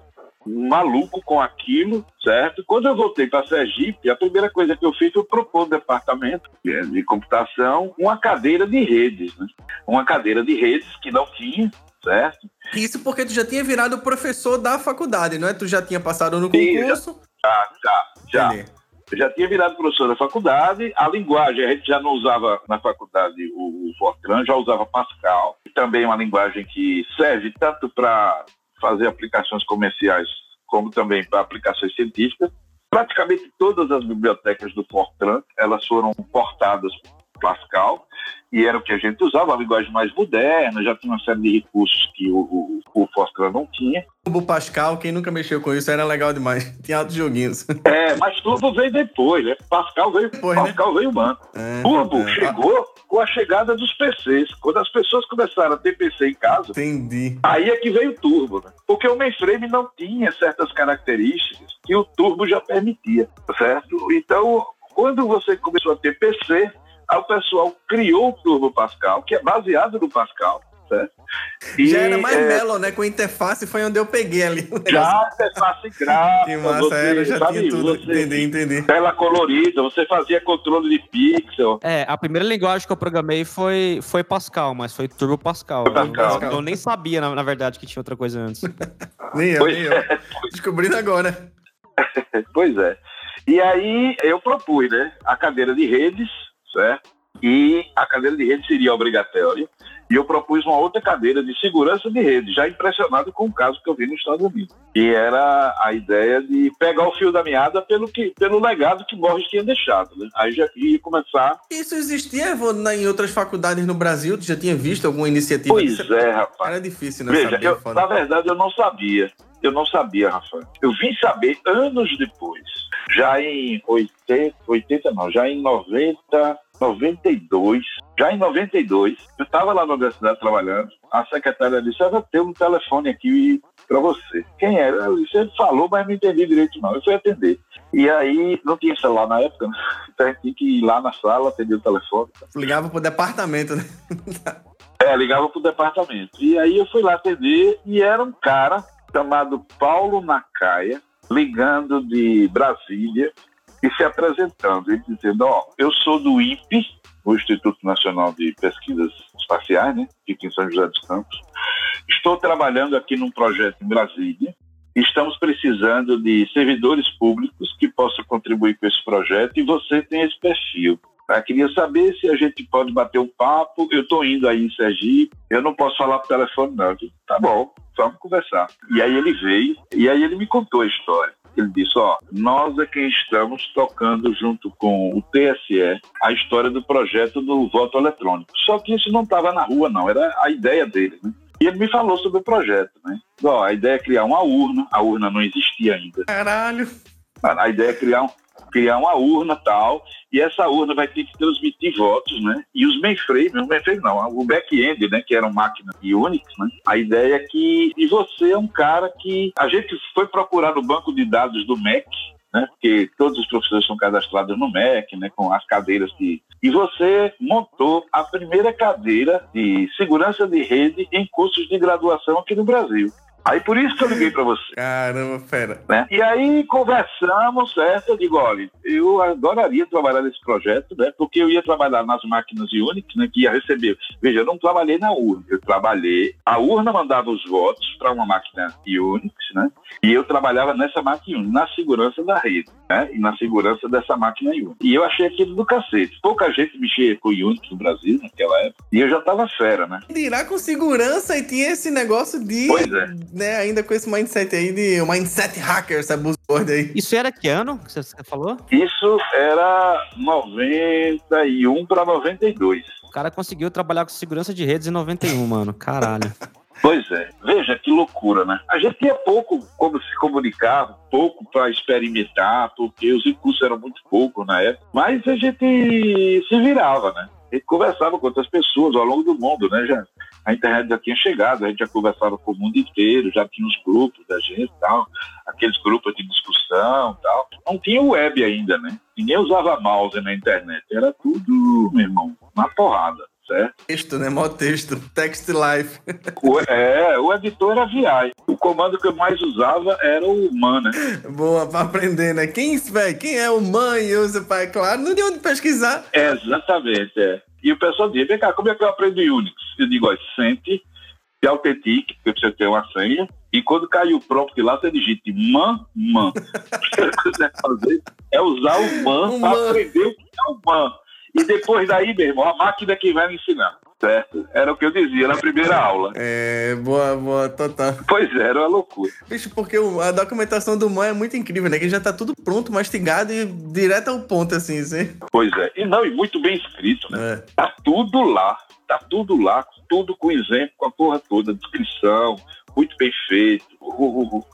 maluco com aquilo, certo? Quando eu voltei para Sergipe, a primeira coisa que eu fiz foi propor ao departamento de computação uma cadeira de redes, né? Uma cadeira de redes que não tinha, certo? Isso porque tu já tinha virado professor da faculdade, não é? Tu já tinha passado no Sim, concurso. Já, já, já. Entendi. Eu já tinha virado professor da faculdade, a linguagem, a gente já não usava na faculdade o, o Fortran, já usava Pascal, que também é uma linguagem que serve tanto para fazer aplicações comerciais como também para aplicações científicas. Praticamente todas as bibliotecas do Fortran, elas foram portadas para Pascal, e era o que a gente usava, uma linguagem mais moderna, já tinha uma série de recursos que o, o, o Fortran não tinha. O Pascal, quem nunca mexeu com isso, era legal demais. (laughs) Tinha altos joguinhos. É, mas Turbo veio depois, né? Pascal veio, Depois, né? Pascal veio antes. É, Turbo é. chegou com a chegada dos PCs. Quando as pessoas começaram a ter PC em casa, Entendi. aí é que veio o Turbo, né? Porque o mainframe não tinha certas características que o Turbo já permitia, certo? Então, quando você começou a ter PC, aí o pessoal criou o Turbo Pascal, que é baseado no Pascal, certo? E, já era mais é, né? Com interface foi onde eu peguei ali. Já interface gráfica, Que massa você, era, já sabe, tinha tudo. você- Entendi, entendi. tela colorida, você fazia controle de pixel. É, a primeira linguagem que eu programei foi, foi Pascal, mas foi Turbo Pascal. Foi Pascal. Eu, eu nem sabia, na, na verdade, que tinha outra coisa antes. (laughs) Nem eu, Pois nem eu. é, Descobrindo agora. (laughs) pois é. E aí eu propus, né, a cadeira de redes, certo? E a cadeira de redes seria obrigatória. E eu propus uma outra cadeira de segurança de rede, já impressionado com o caso que eu vi nos Estados Unidos. E era a ideia de pegar o fio da meada pelo, que, pelo legado que Morris tinha deixado. Né? Aí já ia começar. Isso existia na- em outras faculdades no Brasil? Tu já tinha visto alguma iniciativa? Pois é, rapaz. Era difícil, né? Veja, eu, na verdade eu não sabia. Eu não sabia, Rafael. Eu vim saber anos depois. Já em 80, 80 não, já em 90, 92. Já em 92, eu estava lá na universidade trabalhando. a secretária disse, eu vou ter um telefone aqui para você. Quem era? Eu disse, ele falou, mas não entendi direito não. Eu fui atender. E aí, não tinha celular na época, né? (laughs) Então a gente tinha que ir lá na sala, atender o telefone. Ligava pro departamento, né? É, ligava pro departamento. E aí eu fui lá atender e era um cara chamado Paulo Nacaia, ligando de Brasília e se apresentando e dizendo, ó, eu sou do INPE, o Instituto Nacional de Pesquisas Espaciais, né, fica em São José dos Campos. Estou trabalhando aqui num projeto em Brasília. Estamos precisando de servidores públicos que possam contribuir com esse projeto e você tem esse perfil. Eu queria saber se a gente pode bater um papo. Eu estou indo aí em Sergipe, eu não posso falar por telefone, não. Eu disse, tá bom, vamos conversar. E aí ele veio, e aí ele me contou a história. Ele disse, ó, nós é quem estamos tocando junto com o TSE a história do projeto do voto eletrônico. Só que isso não estava na rua, não, era a ideia dele, né? E ele me falou sobre o projeto, né? Ó, a ideia é criar uma urna, a urna não existia ainda. Caralho. A ideia é criar, um, criar uma urna tal, e essa urna vai ter que transmitir votos, né? E os mainframes, o mainframe não, o back-end, né? Que eram máquinas de Unix, né? A ideia é que e você é um cara que a gente foi procurar no banco de dados do MEC, né? Porque todos os professores são cadastrados no MEC, né? Com as cadeiras que e você montou a primeira cadeira de segurança de rede em cursos de graduação aqui no Brasil. Aí por isso que eu liguei para você. Caramba, fera. Né? E aí conversamos, certo? Eu digo, olha, eu adoraria trabalhar nesse projeto, né? Porque eu ia trabalhar nas máquinas Unix, né? Que ia receber. Veja, eu não trabalhei na urna, eu trabalhei. A urna mandava os votos para uma máquina Unix, né? E eu trabalhava nessa máquina Unix, na segurança da rede, né? E na segurança dessa máquina Unix. E eu achei aquilo do cacete. Pouca gente mexia com Unix no Brasil naquela época. E eu já tava fera, né? Dirá com segurança e tinha esse negócio de. Pois é. Né, ainda com esse mindset aí de. O mindset hacker, essa buzzword aí. Isso era que ano que você falou? Isso era 91 para 92. O cara conseguiu trabalhar com segurança de redes em 91, mano. Caralho. (laughs) Pois é, veja que loucura, né? A gente tinha pouco como se comunicar, pouco para experimentar, porque os recursos eram muito poucos na época, mas a gente se virava, né? A gente conversava com outras pessoas ao longo do mundo, né? Já, a internet já tinha chegado, a gente já conversava com o mundo inteiro, já tinha os grupos da gente e tal, aqueles grupos de discussão e tal. Não tinha web ainda, né? Ninguém usava mouse na internet, era tudo, meu irmão, na porrada certo? Texto, né? Mó texto. Text Life. (laughs) O, é, o editor era VI. O comando que eu mais usava era o man, né? Boa, pra aprender, né? Quem, véio, quem é o man e usa pai? Claro, não tem onde pesquisar. É, exatamente, é. E o pessoal diz, vem cá, como é que eu aprendo Unix? Eu digo, ó, sente, se autentique, porque precisa ter uma senha, e quando cair o prompt lá, você digite man, man. (laughs) o que você fazer é usar o man O para man. aprender o que é o man. E depois daí, meu irmão, a máquina que vai me ensinar, certo? Era o que eu dizia na primeira aula. É, boa, boa, total. Pois é, era uma loucura. Bicho, porque a documentação do Man é muito incrível, né? Que já tá tudo pronto, mastigado e direto ao ponto, assim, assim. Pois é. E não, e muito bem escrito, né? É. Tá tudo lá. Tá tudo lá, tudo com exemplo, com a porra toda, descrição, muito bem feito. Uh, uh, uh,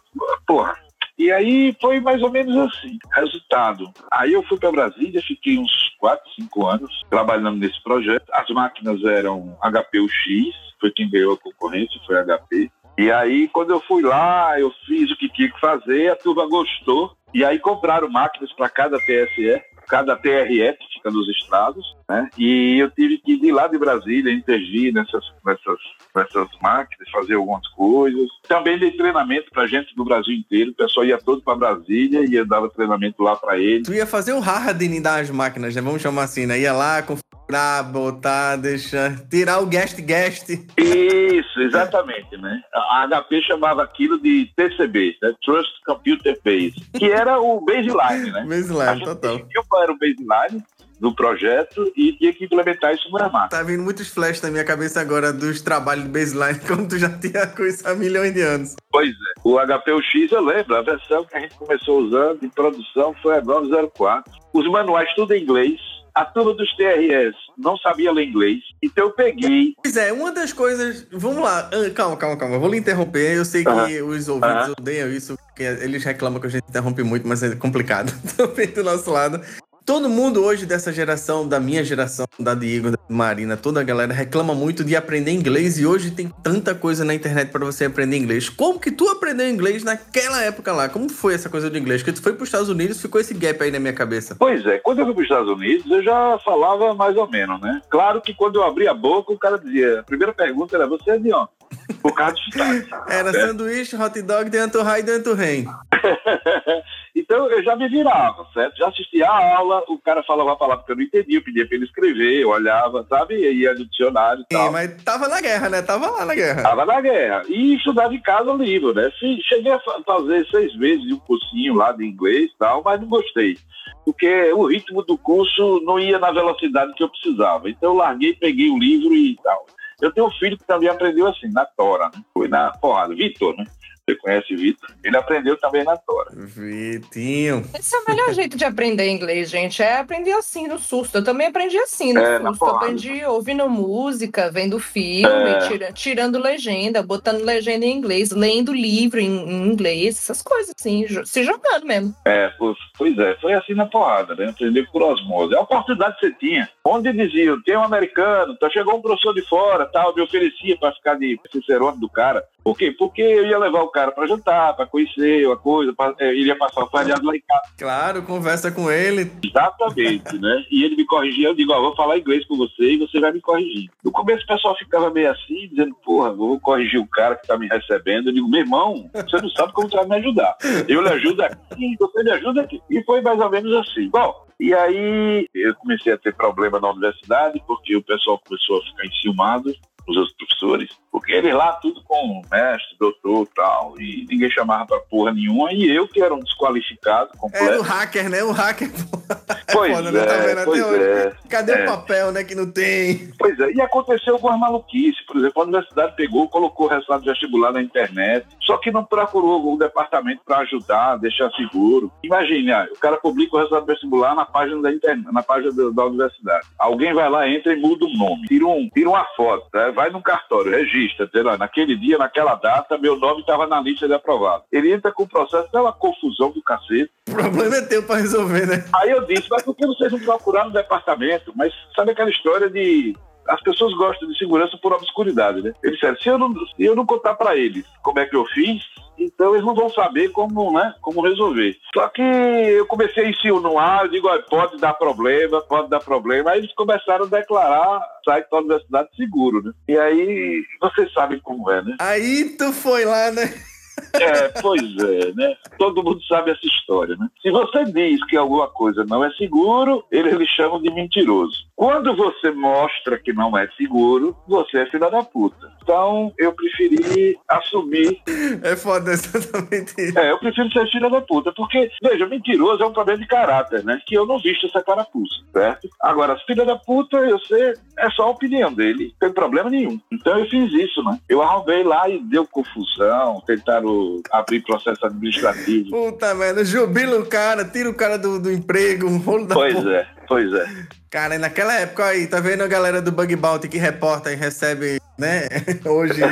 Porra. E aí foi mais ou menos assim. Resultado. Aí eu fui para Brasília, fiquei uns 4, 5 anos trabalhando nesse projeto. As máquinas eram HPUX, foi quem ganhou a concorrência, foi HP. E aí, quando eu fui lá, eu fiz o que tinha que fazer, a turma gostou. E aí compraram máquinas para cada TSE, cada que fica nos estados, né? E eu tive que ir de lá de Brasília, intervir nessas, nessas, nessas máquinas, fazer algumas coisas. Também dei treinamento para gente do Brasil inteiro. O pessoal ia todo para Brasília e eu dava treinamento lá para eles. Tu ia fazer o hardening das máquinas, né? Vamos chamar assim, né? Ia lá, configurar, botar, deixar... Tirar o guest guest. Isso, exatamente, né? A HP chamava aquilo de TCB, né? Trust Computer Base, que era o baseline, né? Baseline, total. definiu qual era o baseline do projeto e tinha que implementar isso no máquina. Tá vindo muitos flashes na minha cabeça agora dos trabalhos de baseline, (laughs) como tu já tinha com isso há milhões de anos. Pois é. O HPUX, eu lembro, a versão que a gente começou usando em produção foi a 904. Os manuais tudo em inglês. A turma dos TRS não sabia ler inglês. Então eu peguei. Pois é, uma das coisas. Vamos lá, ah, calma, calma, calma. Vou lhe interromper. Eu sei que os ouvintes odeiam isso, porque eles reclamam que a gente interrompe muito, mas é complicado (laughs) também do nosso lado. Todo mundo hoje dessa geração, da minha geração, da Diego, da Marina, toda a galera reclama muito de aprender inglês e hoje tem tanta coisa na internet para você aprender inglês. Como que tu aprendeu inglês naquela época lá? Como foi essa coisa do inglês? Porque tu foi para os Estados Unidos, ficou esse gap aí na minha cabeça. Pois é, quando eu fui para os Estados Unidos, eu já falava mais ou menos, né? Claro que quando eu abri a boca, o cara dizia, a primeira pergunta era, você é de onde? Por causa de sotaque. (laughs) Era É. sanduíche, hot dog, dentro rai, dentro rei. (laughs) então eu já me virava, certo? Já assistia a aula, o cara falava a palavra que eu não entendia, eu pedia pra ele escrever, eu olhava, sabe? E ia no dicionário e Sim, tal. mas tava na guerra, né? Tava lá na guerra. Tava na guerra. E estudava em casa livro, né? Cheguei a fa- fazer seis meses de um cursinho lá de inglês e tal, mas não gostei. Porque o ritmo do curso não ia na velocidade que eu precisava. Então eu larguei, peguei o livro e tal. Eu tenho um filho que também aprendeu assim, na Tora, né? Foi na porrada, Vitor, né? Você conhece Vitor? Ele aprendeu também na Tora. Vitinho. Esse é o melhor jeito de aprender inglês, gente. É aprender assim, no susto. Eu também aprendi assim, no É, susto. Eu aprendi ouvindo música, vendo filme, É. tira- tirando legenda, botando legenda em inglês, lendo livro em, em inglês, essas coisas assim, se jogando mesmo. É, pois, pois é, foi assim na porrada, né? Aprender por osmose. É a oportunidade que você tinha. Onde diziam, tem um americano, tá, chegou um professor de fora, tal, me oferecia para ficar de cicerone do cara. Por quê? Porque eu ia levar o cara para jantar, para conhecer uma coisa, pra, é, ele ia passar o feriado lá em casa. Claro, conversa com ele. Exatamente, né? E ele me corrigia, eu digo, ó, vou falar inglês com você e você vai me corrigir. No começo o pessoal ficava meio assim, dizendo, porra, vou corrigir o cara que tá me recebendo. Eu digo, meu irmão, você não sabe como você vai me ajudar. Eu lhe ajudo aqui, você me ajuda aqui. E foi mais ou menos assim. Bom, e aí eu comecei a ter problema na universidade, porque o pessoal começou a ficar enciumado, os outros professores, porque eles lá tudo com mestre, doutor e tal, e ninguém chamava pra porra nenhuma, e eu que era um desqualificado completo. Era o hacker, né? O hacker. (laughs) Pois foda, né? Tá é, até pois é. Cadê É. o papel, né? Que não tem. Pois é, e aconteceu algumas maluquices. Por exemplo, a universidade pegou, colocou o resultado vestibular na internet, só que não procurou o departamento para ajudar, deixar seguro. Imagine, ah, o cara publica o resultado do vestibular na página da internet, na página do- da universidade. Alguém vai lá, entra e muda o nome, tira, um, tira uma foto, né? vai num cartório, registra, diz lá, naquele dia, naquela data, meu nome estava na lista de aprovado. Ele entra com o processo, é uma confusão do cacete. O problema é teu pra resolver, né? Aí eu disse, mas por que vocês não procuraram no departamento? Mas sabe aquela história de. As pessoas gostam de segurança por obscuridade, né? Eles disseram, se eu não, se eu não contar para eles como é que eu fiz, então eles não vão saber como, né, como resolver. Só que eu comecei a insinuar, eu digo, pode dar problema, pode dar problema. Aí eles começaram a declarar site da universidade seguro, né? E aí, vocês sabem como é, né? Aí tu foi lá, né? É, pois é, né? Todo mundo sabe essa história, né? Se você diz que alguma coisa não é seguro, eles lhe chamam de mentiroso. Quando você mostra que não é seguro, você é filha da puta. Então, eu preferi assumir. É foda (laughs) exatamente isso. É, eu prefiro ser filha da puta, porque, veja, mentiroso é um problema de caráter, né? Que eu não visto essa carapuça, certo? Agora, filha da puta, eu sei, é só a opinião dele, não tem problema nenhum. Então eu fiz isso, né? Eu arrumei lá e deu confusão, tentaram abrir processo administrativo. Puta merda, jubila o cara, tira o cara do, do emprego, um rolo da Pois porra. é, pois é. Cara, naquela época aí, tá vendo a galera do Bug Bounty que reporta e recebe, né? (laughs) Hoje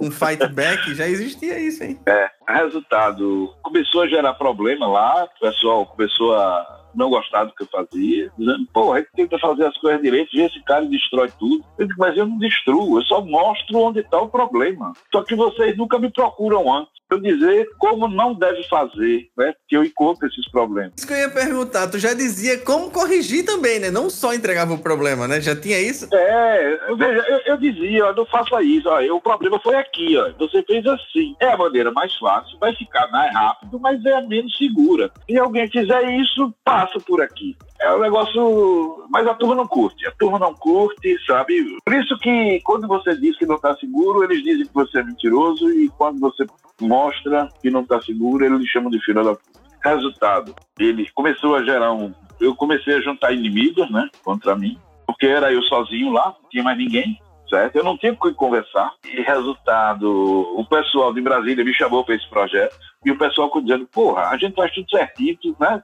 um fight back, já existia isso, hein? É, resultado, começou a gerar problema lá, o pessoal começou a não gostar do que eu fazia, dizendo, pô, a gente tenta fazer as coisas direito, e esse cara destrói tudo. Eu digo, mas eu não destruo, eu só mostro onde está o problema. Só que vocês nunca me procuram antes. Eu dizer como não deve fazer, né? Que eu encontro esses problemas. Isso que eu ia perguntar, tu já dizia como corrigir também, né? Não só entregava o problema, né? Já tinha isso? É, eu, veja, eu, eu dizia, ó, não faça isso, ó, o problema foi aqui, ó. Você fez assim. É a maneira mais fácil, vai ficar mais rápido, mas é a menos segura. Se alguém fizer isso, passa por aqui. É um negócio. Mas a turma não curte. A turma não curte, sabe? Por isso que quando você diz que não está seguro, eles dizem que você é mentiroso, e quando você mostra que não está seguro, eles chamam de filha da puta. Resultado, ele começou a gerar um. Eu comecei a juntar inimigos, né, contra mim, porque era eu sozinho lá, não tinha mais ninguém, certo? Eu não tinha com quem conversar. E resultado, o pessoal de Brasília me chamou para esse projeto, e o pessoal dizendo, porra, a gente faz tudo certinho, né?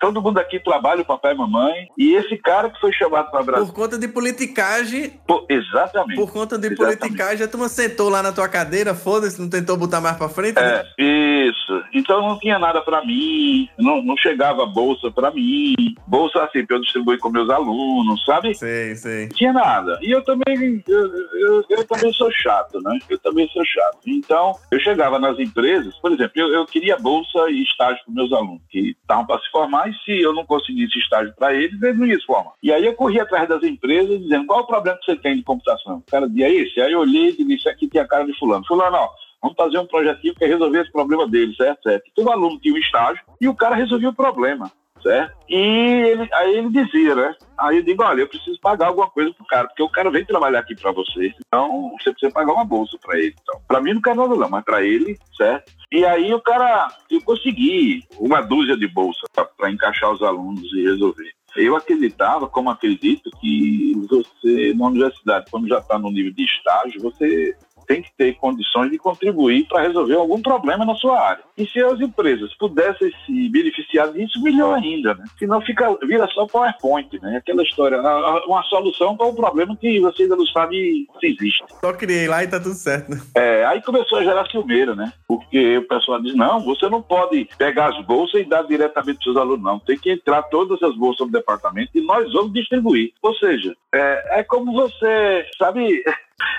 Todo mundo aqui trabalha, o papai e mamãe, e esse cara que foi chamado para Brasília. Por conta de politicagem, Pô, exatamente. por conta de Exatamente. politicagem, a turma sentou lá na tua cadeira, foda-se, não tentou botar mais pra frente, né? É, isso. Então não tinha nada para mim, não, não chegava bolsa para mim, bolsa assim, pra eu distribuir com meus alunos, sabe? Sei, sei. Não tinha nada. E eu também, eu, eu- eu também sou chato, né? Eu também sou chato. Então, eu chegava nas empresas, por exemplo, eu, eu queria bolsa e estágio para meus alunos, que estavam para se formar, e se eu não conseguisse estágio para eles, eles não iam se formar. E aí eu corria atrás das empresas, dizendo, qual é o problema que você tem de computação? O cara dizia esse. Aí eu olhei e disse, aqui tem a cara de fulano. Fulano, ó, Vamos fazer um projetinho que resolver esse problema dele, certo? certo. Todo aluno tinha um estágio e o cara resolvia o problema, certo? E ele, aí ele dizia, né? Aí eu digo, olha, eu preciso pagar alguma coisa pro cara, porque o cara vem trabalhar aqui para você, então você precisa pagar uma bolsa para ele. Então, para mim não quero nada não, mas para ele, certo? E aí o cara, eu consegui uma dúzia de bolsas para encaixar os alunos e resolver. Eu acreditava, como acredito, que você, na universidade, quando já está no nível de estágio, você tem que ter condições de contribuir para resolver algum problema na sua área. E se as empresas pudessem se beneficiar disso, melhor ainda, né? Senão fica, vira só PowerPoint, né? Aquela história, uma solução para um problema que você ainda não sabe se existe. Só criei lá e tá tudo certo. né? É, aí começou a gerar ciumeira, né? Porque o pessoal diz, não, você não pode pegar as bolsas e dar diretamente para os seus alunos, não. Tem que entrar todas as bolsas no departamento e nós vamos distribuir. Ou seja, é, é como você, sabe,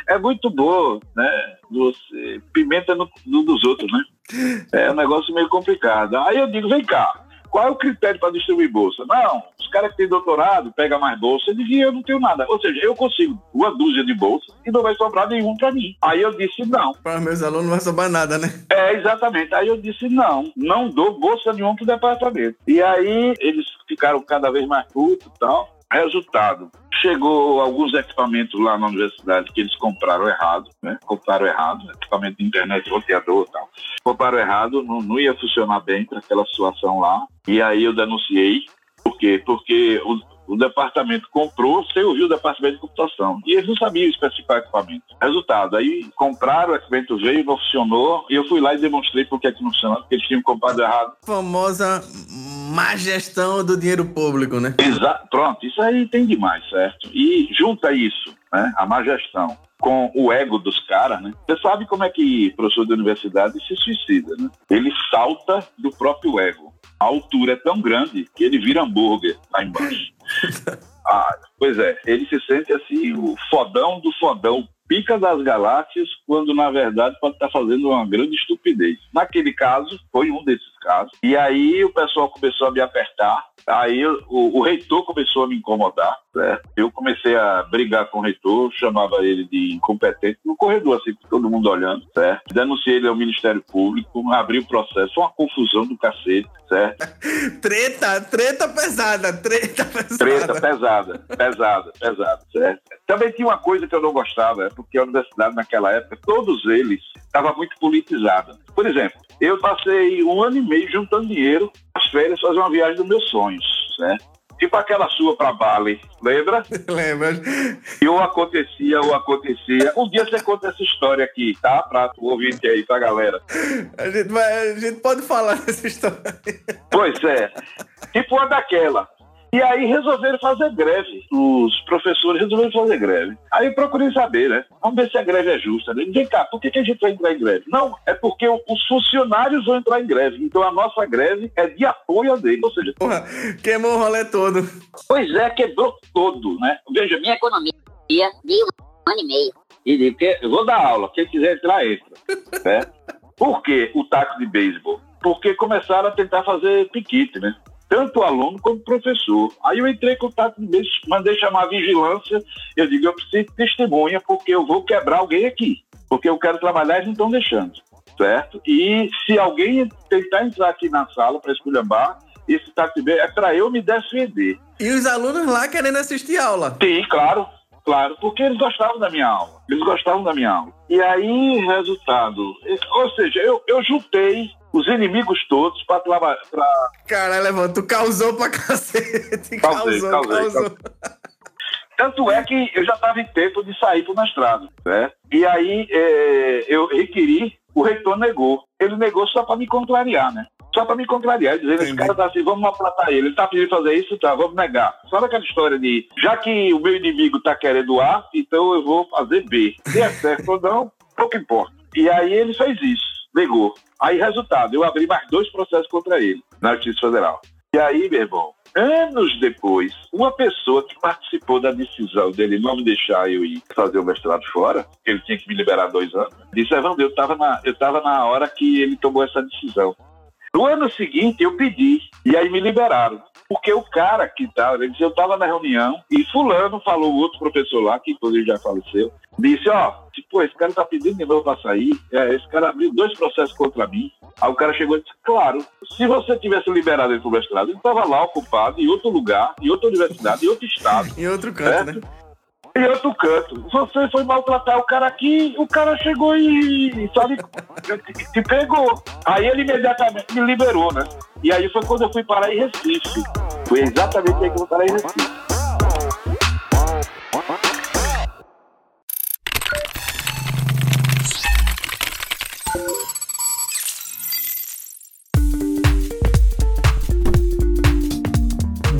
é muito boa, né? Você pimenta no, no dos outros, né? É um negócio meio complicado. Aí eu digo, vem cá, qual é o critério para distribuir bolsa? Não, os caras que têm doutorado pegam mais bolsa. Eu dizia, eu não tenho nada. Ou seja, eu consigo uma dúzia de bolsas e não vai sobrar nenhum para mim. Aí eu disse, não. Para meus alunos não vai sobrar nada, né? É, exatamente. Aí eu disse, não, não dou bolsa nenhuma pro departamento. E aí eles ficaram cada vez mais putos e tal. Resultado, chegou alguns equipamentos lá na universidade que eles compraram errado, né? Compraram errado, equipamento de internet, roteador e tal. Compraram errado, não, não ia funcionar bem para aquela situação lá. E aí eu denunciei. Por quê? Porque o, o departamento comprou sem ouvir o departamento de computação. E eles não sabiam especificar o equipamento. Resultado, aí compraram, o equipamento veio, não funcionou, e eu fui lá e demonstrei por que é que não funcionava, porque eles tinham comprado errado. Famosa má gestão do dinheiro público, né? Exa pronto, isso aí tem demais, certo? E junta isso, né, a má gestão, com o ego dos caras, né? Você sabe como é que professor de universidade se suicida, né? Ele salta do próprio ego. A altura é tão grande que ele vira hambúrguer lá embaixo. (laughs) Ah, pois é, ele se sente assim, o fodão do fodão, pica das galáxias, quando na verdade pode estar fazendo uma grande estupidez. Naquele caso, foi um desses casos. E aí o pessoal começou a me apertar, aí o, o reitor começou a me incomodar, certo? Eu comecei a brigar com o reitor, chamava ele de incompetente, no corredor, assim, com todo mundo olhando, certo? Denunciei ele ao Ministério Público, abri o processo, uma confusão do cacete, certo? (laughs) Treta, treta pesada, treta pesada. Treta pesada, pesada, pesada, certo? Também tinha uma coisa que eu não gostava, é porque a universidade naquela época, todos eles, estava muito politizada. Por exemplo, eu passei um ano e meio juntando dinheiro, as férias, fazer uma viagem dos meus sonhos, certo? Tipo aquela sua para Bali, lembra? (laughs) Lembra? E ou acontecia, ou acontecia. Um dia você conta essa história aqui, tá? Pra o ouvinte aí, pra galera. A gente, vai, a gente pode falar (laughs) dessa história. Pois é. Tipo uma daquela. E aí resolveram fazer greve. Os professores resolveram fazer greve. Aí eu procurei saber, né? Vamos ver se a greve é justa. né? Vem cá, por que, que a gente vai entrar em greve? Não, é porque os funcionários vão entrar em greve. Então a nossa greve é de apoio a deles. Ou seja, Porra, queimou o rolê todo. pois é, quebrou todo, né? Veja, minha economia de um ano e meio. E digo que eu vou dar aula, quem quiser entrar, entra. Certo? Por que o taco de beisebol? Porque começaram a tentar fazer piquete, né? Tanto aluno como professor. Aí eu entrei com o taco de beisebol, mandei chamar a vigilância. Eu digo, eu preciso de testemunha, porque eu vou quebrar alguém aqui. Porque eu quero trabalhar e eles não estão deixando. Certo? E se alguém tentar entrar aqui na sala para esculhambar, esse beisebol é para eu me defender. E os alunos lá querendo assistir aula. Sim, claro, claro, porque eles gostavam da minha aula. Eles gostavam da minha aula. E aí, resultado, ou seja, eu, eu juntei os inimigos todos para trabalhar. Caralho, Levante, tu causou pra cacete. Causei, causou, causei, causou. Tanto é que eu já estava em tempo de sair para o mestrado, certo? E aí eh, eu requeri, o reitor negou. Ele negou só para me contrariar, né? Só para me contrariar, dizendo, esse cara tá assim, vamos aplatar ele. Ele tá pedindo fazer isso, tá, vamos negar. Sabe aquela história de, já que o meu inimigo tá querendo A, então eu vou fazer B. Se é certo ou não, pouco importa. E aí ele fez isso. negou. Aí, resultado, eu abri mais dois processos contra ele na Justiça Federal. E aí, meu irmão, anos depois, uma pessoa que participou da decisão dele não me deixar eu ir fazer o mestrado fora, ele tinha que me liberar dois anos, disse, Evandro, eu estava na, eu tava na hora que ele tomou essa decisão. No ano seguinte, eu pedi, e aí me liberaram. Porque o cara que estava, ele disse, eu estava na reunião e fulano falou, outro professor lá, que inclusive já faleceu, disse, ó, pô, esse cara tá pedindo de novo para sair, é, esse cara abriu dois processos contra mim. Aí o cara chegou e disse, claro, se você tivesse liberado ele pro mestrado, ele estava lá ocupado em outro lugar, em outra universidade, em outro estado. (laughs) Em outro canto, certo? né? Em outro canto. Você foi maltratar o cara aqui, o cara chegou e, te, te pegou. Aí ele imediatamente me liberou, né? E aí foi quando eu fui parar em Recife. Foi exatamente aí que eu fui parar em Recife.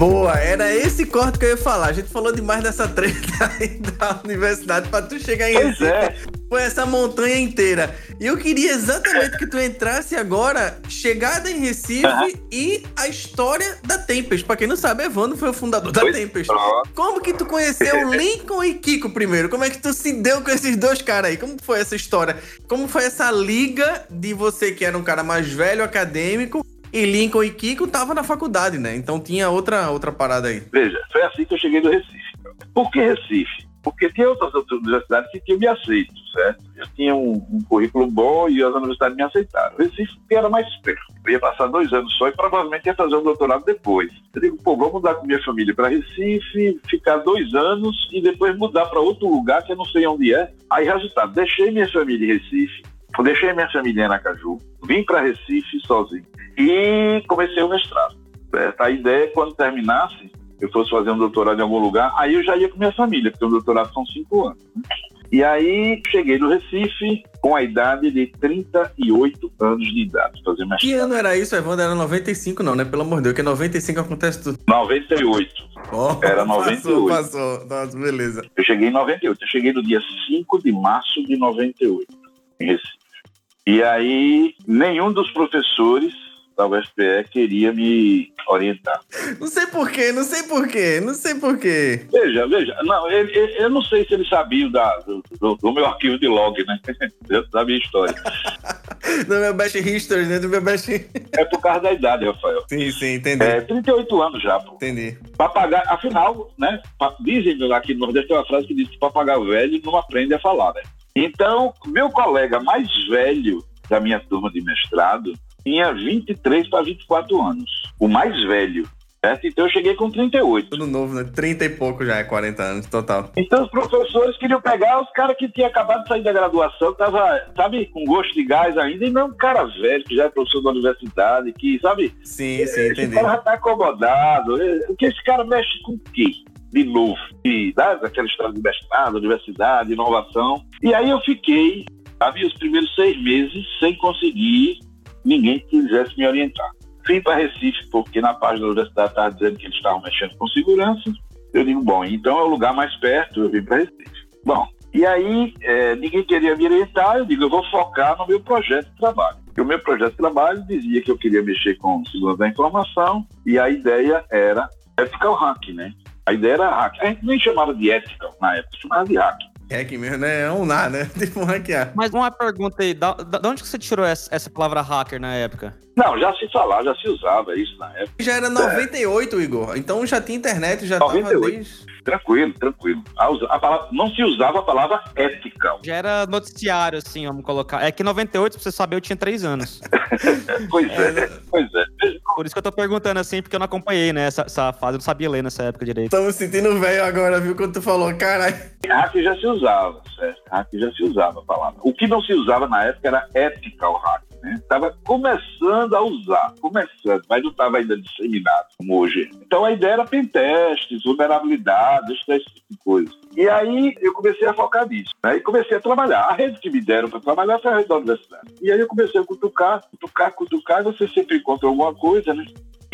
Boa, era esse corte que eu ia falar. A gente falou demais dessa treta (laughs) aí da universidade pra tu chegar em Pois é. Foi essa montanha inteira. E eu queria exatamente que tu entrasse agora, chegada em Recife Aham. e a história da Tempest. Pra quem não sabe, Evandro foi o fundador da Pois Tempest. pronto. Como que tu conheceu (laughs) Lincoln e Kiko primeiro? Como é que tu se deu com esses dois caras aí? Como foi essa história? Como foi essa liga de você que era um cara mais velho, acadêmico, e Lincoln e Kiko tava na faculdade, né? Então tinha outra, outra parada aí. Veja, foi assim que eu cheguei no Recife. Por que Recife? Porque tinha outras outras universidades que tinham me aceito, certo? Eu tinha um, um currículo bom e as universidades me aceitaram. Recife era mais perto. Eu ia passar dois anos só e provavelmente ia fazer um doutorado depois. Eu digo, pô, vou mudar com minha família para Recife, ficar dois anos e depois mudar para outro lugar que eu não sei onde é. Aí, resultado, deixei minha família em Recife, deixei minha família em Aracaju, vim para Recife sozinho e comecei o mestrado. certo? A ideia é quando terminasse, eu fosse fazer um doutorado em algum lugar, aí eu já ia com minha família, porque o doutorado são cinco anos. né? E aí cheguei no Recife com a idade de 38 anos de idade, fazer Que mestrado. ano era isso, Evandro? Era 95 não, né? Pelo amor de Deus, que 95 acontece tudo. 98. Ó, Era Passou, 98. passou. Nossa, beleza. Eu cheguei em 98. Eu cheguei no dia 5 de março de 98, em Recife. E aí, nenhum dos professores da UFPE queria me orientar. Não sei porquê, não sei porquê, não sei porquê. Veja, veja, não, ele- ele- eu não sei se eles sabiam da, do, do- do meu arquivo de log, né? (laughs) da minha história. (laughs) Do meu best history, né? Do meu best... (laughs) É por causa da idade, Rafael. Sim, sim, entendi. É, 38 anos já, pô. Entendi. Papagaio, afinal, né? Dizem aqui no Nordeste tem uma frase que diz que papagaio velho não aprende a falar, né? Então, meu colega mais velho da minha turma de mestrado tinha 23 para 24 anos. O mais velho, certo? Então eu cheguei com 38. Tudo novo, né? 30 e pouco já, é 40 anos, total. Então os professores queriam pegar os caras que tinham acabado de sair da graduação, tava, sabe, com gosto de gás ainda, e não um cara velho que já é professor da universidade, que, sabe, Sim, sim, entendi. cara já tá acomodado. O que esse cara mexe com o quê? De novo. E, né, daquela história de mestrado, universidade, inovação. E aí eu fiquei, sabe, os primeiros seis meses sem conseguir ninguém que quisesse me orientar. Vim para Recife porque na página da universidade estava dizendo que eles estavam mexendo com segurança. Eu digo, bom, então é o lugar mais perto, eu vim para Recife. Bom, e aí eh, ninguém queria me orientar, eu digo, eu vou focar no meu projeto de trabalho. E o meu projeto de trabalho dizia que eu queria mexer com segurança da informação e a ideia era ethical hack, né? A ideia era hack. A gente nem chamava de ethical na época, chamava de hack. Hack mesmo, né? É um nada, né? (laughs) Tipo um hackear. Mas uma pergunta aí, da, da- de onde que você tirou essa, essa palavra hacker na época? Não, já se falava, já se usava isso na época. Já era 98, Igor. Então já tinha internet, já tava 98. desde... Tranquilo, tranquilo. A, a palavra, não se usava a palavra ethical. Já era noticiário, assim, vamos colocar. É que em 98, pra você saber, eu tinha 3 anos. (laughs) Pois é, pois é. Por isso que eu tô perguntando assim, porque eu não acompanhei, né, essa, essa fase. Eu não sabia ler nessa época direito. Estamos sentindo velho agora, viu? Quando tu falou, caralho. Hack já se usava, certo? Hack já se usava a palavra. O que não se usava na época era ethical hack, né? Estava começando a usar, começando, mas não estava ainda disseminado como hoje. Então a ideia era pentestes, vulnerabilidades, esse tipo de coisa. E aí eu comecei a focar nisso, né? E comecei a trabalhar. A rede que me deram para trabalhar foi a rede da universidade. E aí eu comecei a cutucar, cutucar, cutucar, e você sempre encontra alguma coisa, né?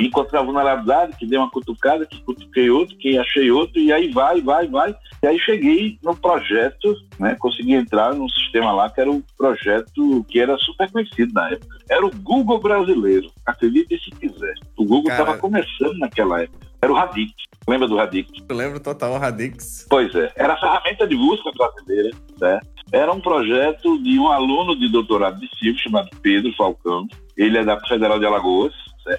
Encontrei a vulnerabilidade, que dei uma cutucada, que cutuquei outro, que achei outro, e aí vai, vai, vai. E aí cheguei no projeto, né? Consegui entrar num sistema lá que era um projeto que era super conhecido na época. Era o Google brasileiro. Acredite se quiser. O Google estava começando naquela época. Era o Radix. Lembra do Radix? Eu lembro total Radix. Pois é, era a ferramenta de busca brasileira, né? Era um projeto de um aluno de doutorado de civil chamado Pedro Falcão. Ele é da Federal de Alagoas.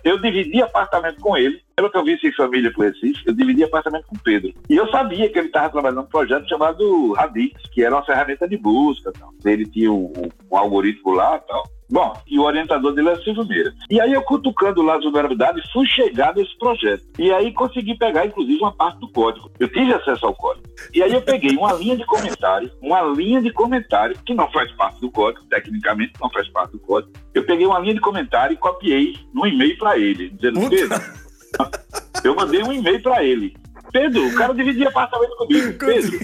Eu dividi apartamento com ele. Pelo que eu vi sem família pro Recife, eu dividi apartamento com o Pedro. E eu sabia que ele estava trabalhando num projeto chamado Radix, que era uma ferramenta de busca. Ele tinha um, um algoritmo lá e tal. Bom, e o orientador dele era Silvio Meira. E aí eu cutucando lá as vulnerabilidades, fui chegar nesse projeto. E aí consegui pegar, inclusive, uma parte do código. Eu tive acesso ao código. E aí eu peguei uma linha de comentário, uma linha de comentário, que não faz parte do código, tecnicamente não faz parte do código. Eu peguei uma linha de comentário e copiei no e-mail para ele, dizendo, Puta. Pedro, eu mandei um e-mail para ele. Pedro, o cara dividia apartamento comigo. Pedro,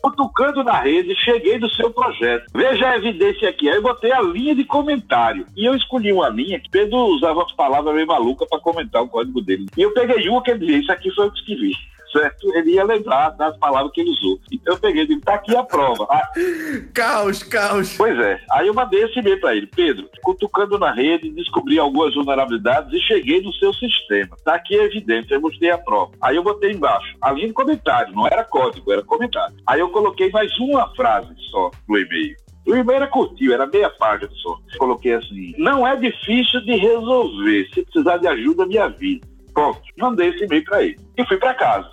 cutucando na rede, cheguei do seu projeto. Veja a evidência aqui. Aí eu botei a linha de comentário. E eu escolhi uma linha que Pedro usava as palavras meio malucas para comentar o código dele. E eu peguei uma que ele dizia, isso aqui foi eu que escrevi. Certo? Ele ia lembrar das palavras que ele usou. Então eu peguei e disse, tá aqui a prova. Ah, Caos, caos. Pois é. Aí eu mandei esse e-mail para ele. Pedro, cutucando na rede, descobri algumas vulnerabilidades e cheguei no seu sistema. Tá aqui a evidência, eu mostrei a prova. Aí eu botei embaixo, a linha de comentário, não era código, era comentário. Aí eu coloquei mais uma frase só no e-mail. O e-mail era curtinho, era meia página só. Coloquei assim: não é difícil de resolver. Se precisar de ajuda, me avise. Pronto, mandei esse e-mail para ele. E fui para casa.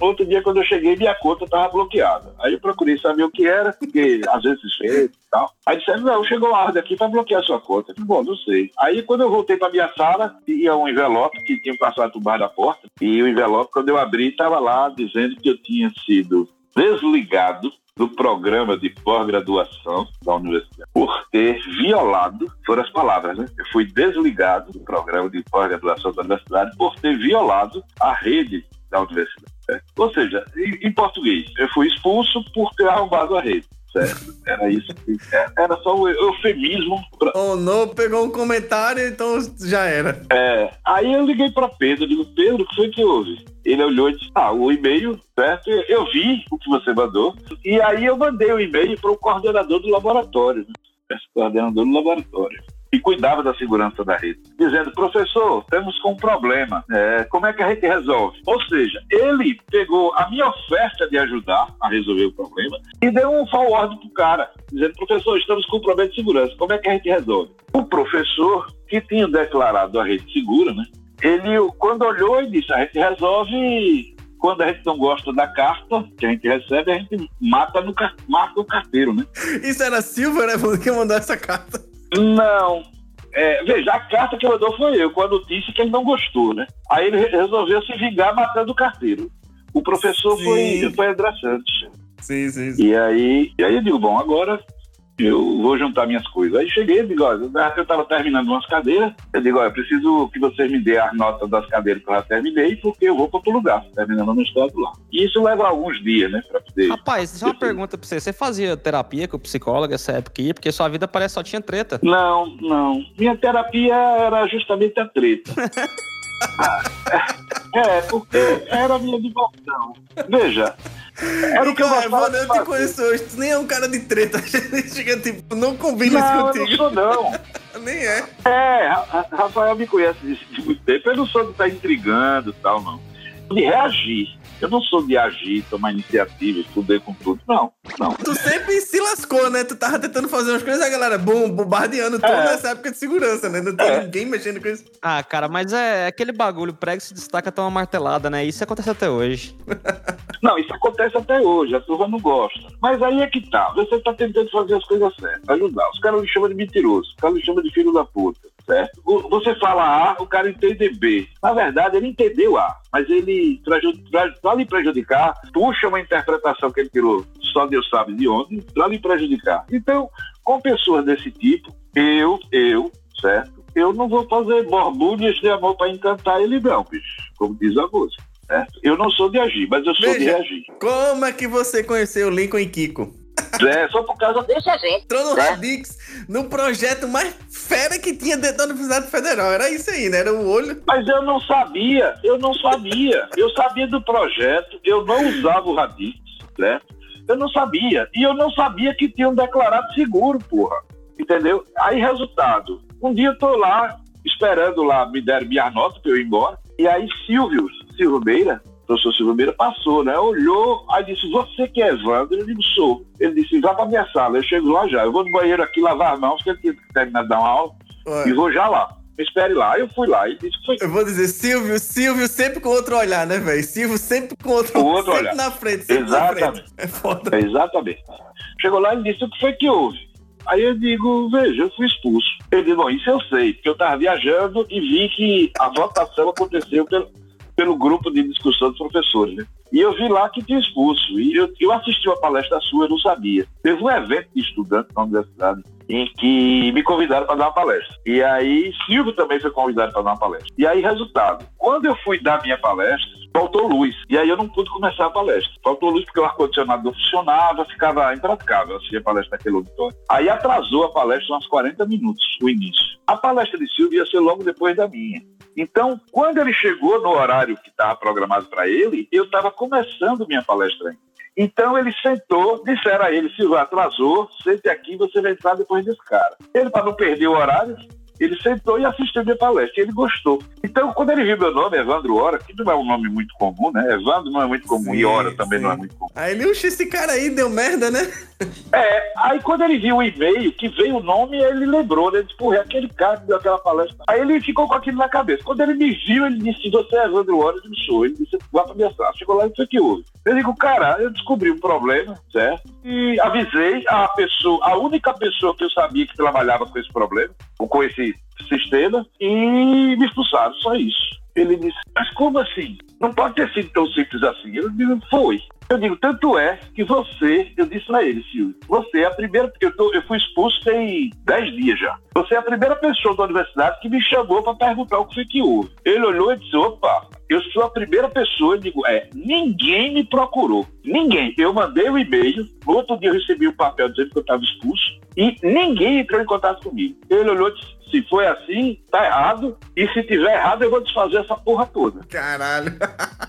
Outro dia, quando eu cheguei, minha conta estava bloqueada. Aí eu procurei saber o que era, porque às vezes fez e tal. Aí disseram, não, chegou a ordem aqui para bloquear sua conta. Bom, não sei. Aí quando eu voltei para minha sala, tinha um envelope que tinha passado por baixo da porta. E o envelope, quando eu abri, estava lá dizendo que eu tinha sido desligado do programa de pós-graduação da universidade por ter violado, foram as palavras, né? Eu fui desligado do programa de pós-graduação da universidade por ter violado a rede da universidade. certo? Ou seja, em, em português, eu fui expulso por ter arrombado a rede. Certo? Era isso. que- Era só o eufemismo. pra- Oh, não, pegou um comentário, então já era. é, aí eu liguei para Pedro, digo, Pedro, o que foi que houve? Ele olhou e disse, ah, o e-mail, certo? Eu vi o que você mandou. E aí eu mandei o e-mail para o coordenador do laboratório, né? Esse coordenador do laboratório. E cuidava da segurança da rede. Dizendo, professor, temos com um problema. É, como é que a gente resolve? Ou seja, ele pegou a minha oferta de ajudar a resolver o problema e deu um forward pro cara, dizendo, professor, estamos com um problema de segurança. Como é que a gente resolve? O professor, que tinha declarado a rede segura, né? Ele, quando olhou, e disse: a gente resolve. Quando a gente não gosta da carta que a gente recebe, a gente mata no, mata o carteiro, né? Isso era Silva, né? Que mandou essa carta. Não. É, veja, a carta que mandou foi eu, com a notícia que ele não gostou, né? Aí ele re- resolveu se vingar matando o carteiro. O professor Sim. foi, foi André Santos. Sim, sim, sim. E aí, e aí eu digo, bom, agora eu vou juntar minhas coisas. Aí cheguei e digo, olha, eu estava terminando umas cadeiras, eu digo, olha, eu preciso que vocês me dêem as notas das cadeiras que eu já terminei, porque eu vou para outro lugar, terminando no estado lá. E isso leva alguns dias, né, para poder... Rapaz, deixa eu uma pergunta pra você. Você fazia terapia com o psicólogo essa época aí? Porque sua vida parece que só tinha treta. Não, não. Minha terapia era justamente a treta. (laughs) é, porque era a minha diversão. Veja, era o que eu Cara, gostava mano, eu te conheço hoje. Tu nem é um cara de treta. (laughs) A gente chega tipo, não combina isso Não, eu não contigo. sou não. (laughs) Nem é. É, Ra- Ra- Rafael me conhece de, de muito tempo. Eu não sou de estar intrigando e tal, não. De reagir. Eu não sou de agir, tomar iniciativa, estudei com tudo. Não, não. Tu sempre se lascou, né? Tu tava tentando fazer umas coisas, a galera, bom, bombardeando tudo É. nessa época de segurança, né? Não tem É. ninguém mexendo com isso. Ah, cara, mas é aquele bagulho, prego se destaca tão uma martelada, né? Isso acontece até hoje. (laughs) Não, isso acontece até hoje, a turma não gosta. Mas aí é que tá, você tá tentando fazer as coisas certas, ajudar. Os caras me chamam de mentiroso, os caras me chamam de filho da puta, certo? O- Você fala A, o cara entende B. Na verdade, ele entendeu A, mas ele, pra lhe prejudicar, puxa uma interpretação que ele tirou, só Deus sabe de onde, pra lhe prejudicar. Então, com pessoas desse tipo, eu, eu, certo? Eu não vou fazer borbulhas de amor pra encantar ele não, bicho, como diz a música. Certo? Eu não sou de agir, mas eu sou de Veja. reagir. Como é que você conheceu o Lincoln e Kiko? É, só por causa Deixa a gente. Entrou no É. Radix, no projeto mais fera que tinha dentro da Universidade Federal. Era isso aí, né? Era o olho. Mas eu não sabia, eu não sabia. Eu sabia do projeto, eu não usava o Radix, certo? Eu não sabia. E eu não sabia que tinham declarado seguro, porra. Entendeu? Aí, resultado. Um dia eu tô lá, esperando lá, me deram minha nota pra eu ir embora. E aí, Silvio, Silvio Meira, professor Silvio Meira, passou, né? Olhou, aí disse: Você que é Evandro? Eu digo: Sou. Ele disse: Vá pra minha sala. Eu chego lá já. Eu vou no banheiro aqui lavar as mãos, porque ele tinha que terminar de dar uma aula. Ué. E vou já lá. Me espere lá. Eu fui lá e disse foi Eu vou dizer, Silvio, Silvio sempre com outro olhar, né, velho? Silvio sempre com outro, Com outro sempre olhar. na frente, sempre na Exatamente. frente. É foda. Exatamente. Chegou lá e disse o que foi que houve. Aí eu digo, veja, eu fui expulso. Ele disse, bom, isso eu sei, porque eu estava viajando e vi que a votação aconteceu pelo, pelo grupo de discussão dos professores, né? E eu vi lá que tinha expulso. E eu, eu assisti uma palestra sua, eu não sabia. Teve um evento de estudantes na universidade em que me convidaram para dar uma palestra. E aí, Silvio também foi convidado para dar uma palestra. E aí, resultado, quando eu fui dar minha palestra, faltou luz. E aí eu não pude começar a palestra. Faltou luz porque o ar-condicionado não funcionava, ficava impraticável assistir a palestra naquele auditório. Aí atrasou a palestra uns 40 minutos, o início. A palestra de Silvio ia ser logo depois da minha. Então, quando ele chegou no horário que estava programado para ele, eu estava começando minha palestra ainda. Então ele sentou, disseram a ele, Silvio, atrasou, sente aqui, você vai entrar depois desse cara. Ele, para não perder o horário, ele sentou e assistiu minha palestra, e ele gostou. Então, quando ele viu meu nome, Evandro Hora, que não é um nome muito comum, né? Evandro não é muito comum, Sim, e Hora também sim. não é muito comum. Aí ele, oxe, esse cara aí deu merda, né? (laughs) É, aí quando ele viu o e-mail, que veio o nome, ele lembrou, né? Ele disse, porra, é aquele cara que deu aquela palestra. Aí ele ficou com aquilo na cabeça. Quando ele me viu, ele disse, você é Evandro Hora? Eu disse, sou. Ele disse, vá pra minha sala. Chegou lá e disse, o que houve? Eu digo, cara, eu descobri um problema, certo? E avisei a pessoa, a única pessoa que eu sabia que trabalhava com esse problema, ou com esse sistema, e me expulsaram, só isso. Ele disse, mas como assim? Não pode ter sido tão simples assim. Eu digo, foi. Eu digo, tanto é que você, eu disse a ele, Silvio, você é a primeira, eu, eu fui expulso tem 10 dias já. Você é a primeira pessoa da universidade que me chamou para perguntar o que foi que houve. Ele olhou e disse, opa, eu sou a primeira pessoa, eu digo, é, ninguém me procurou. Ninguém. Eu mandei o e-mail, no outro dia eu recebi o papel dizendo que eu estava expulso, e ninguém entrou em contato comigo. Ele olhou e disse, se foi assim, tá errado, e se tiver errado, eu vou desfazer essa porra toda. Caralho.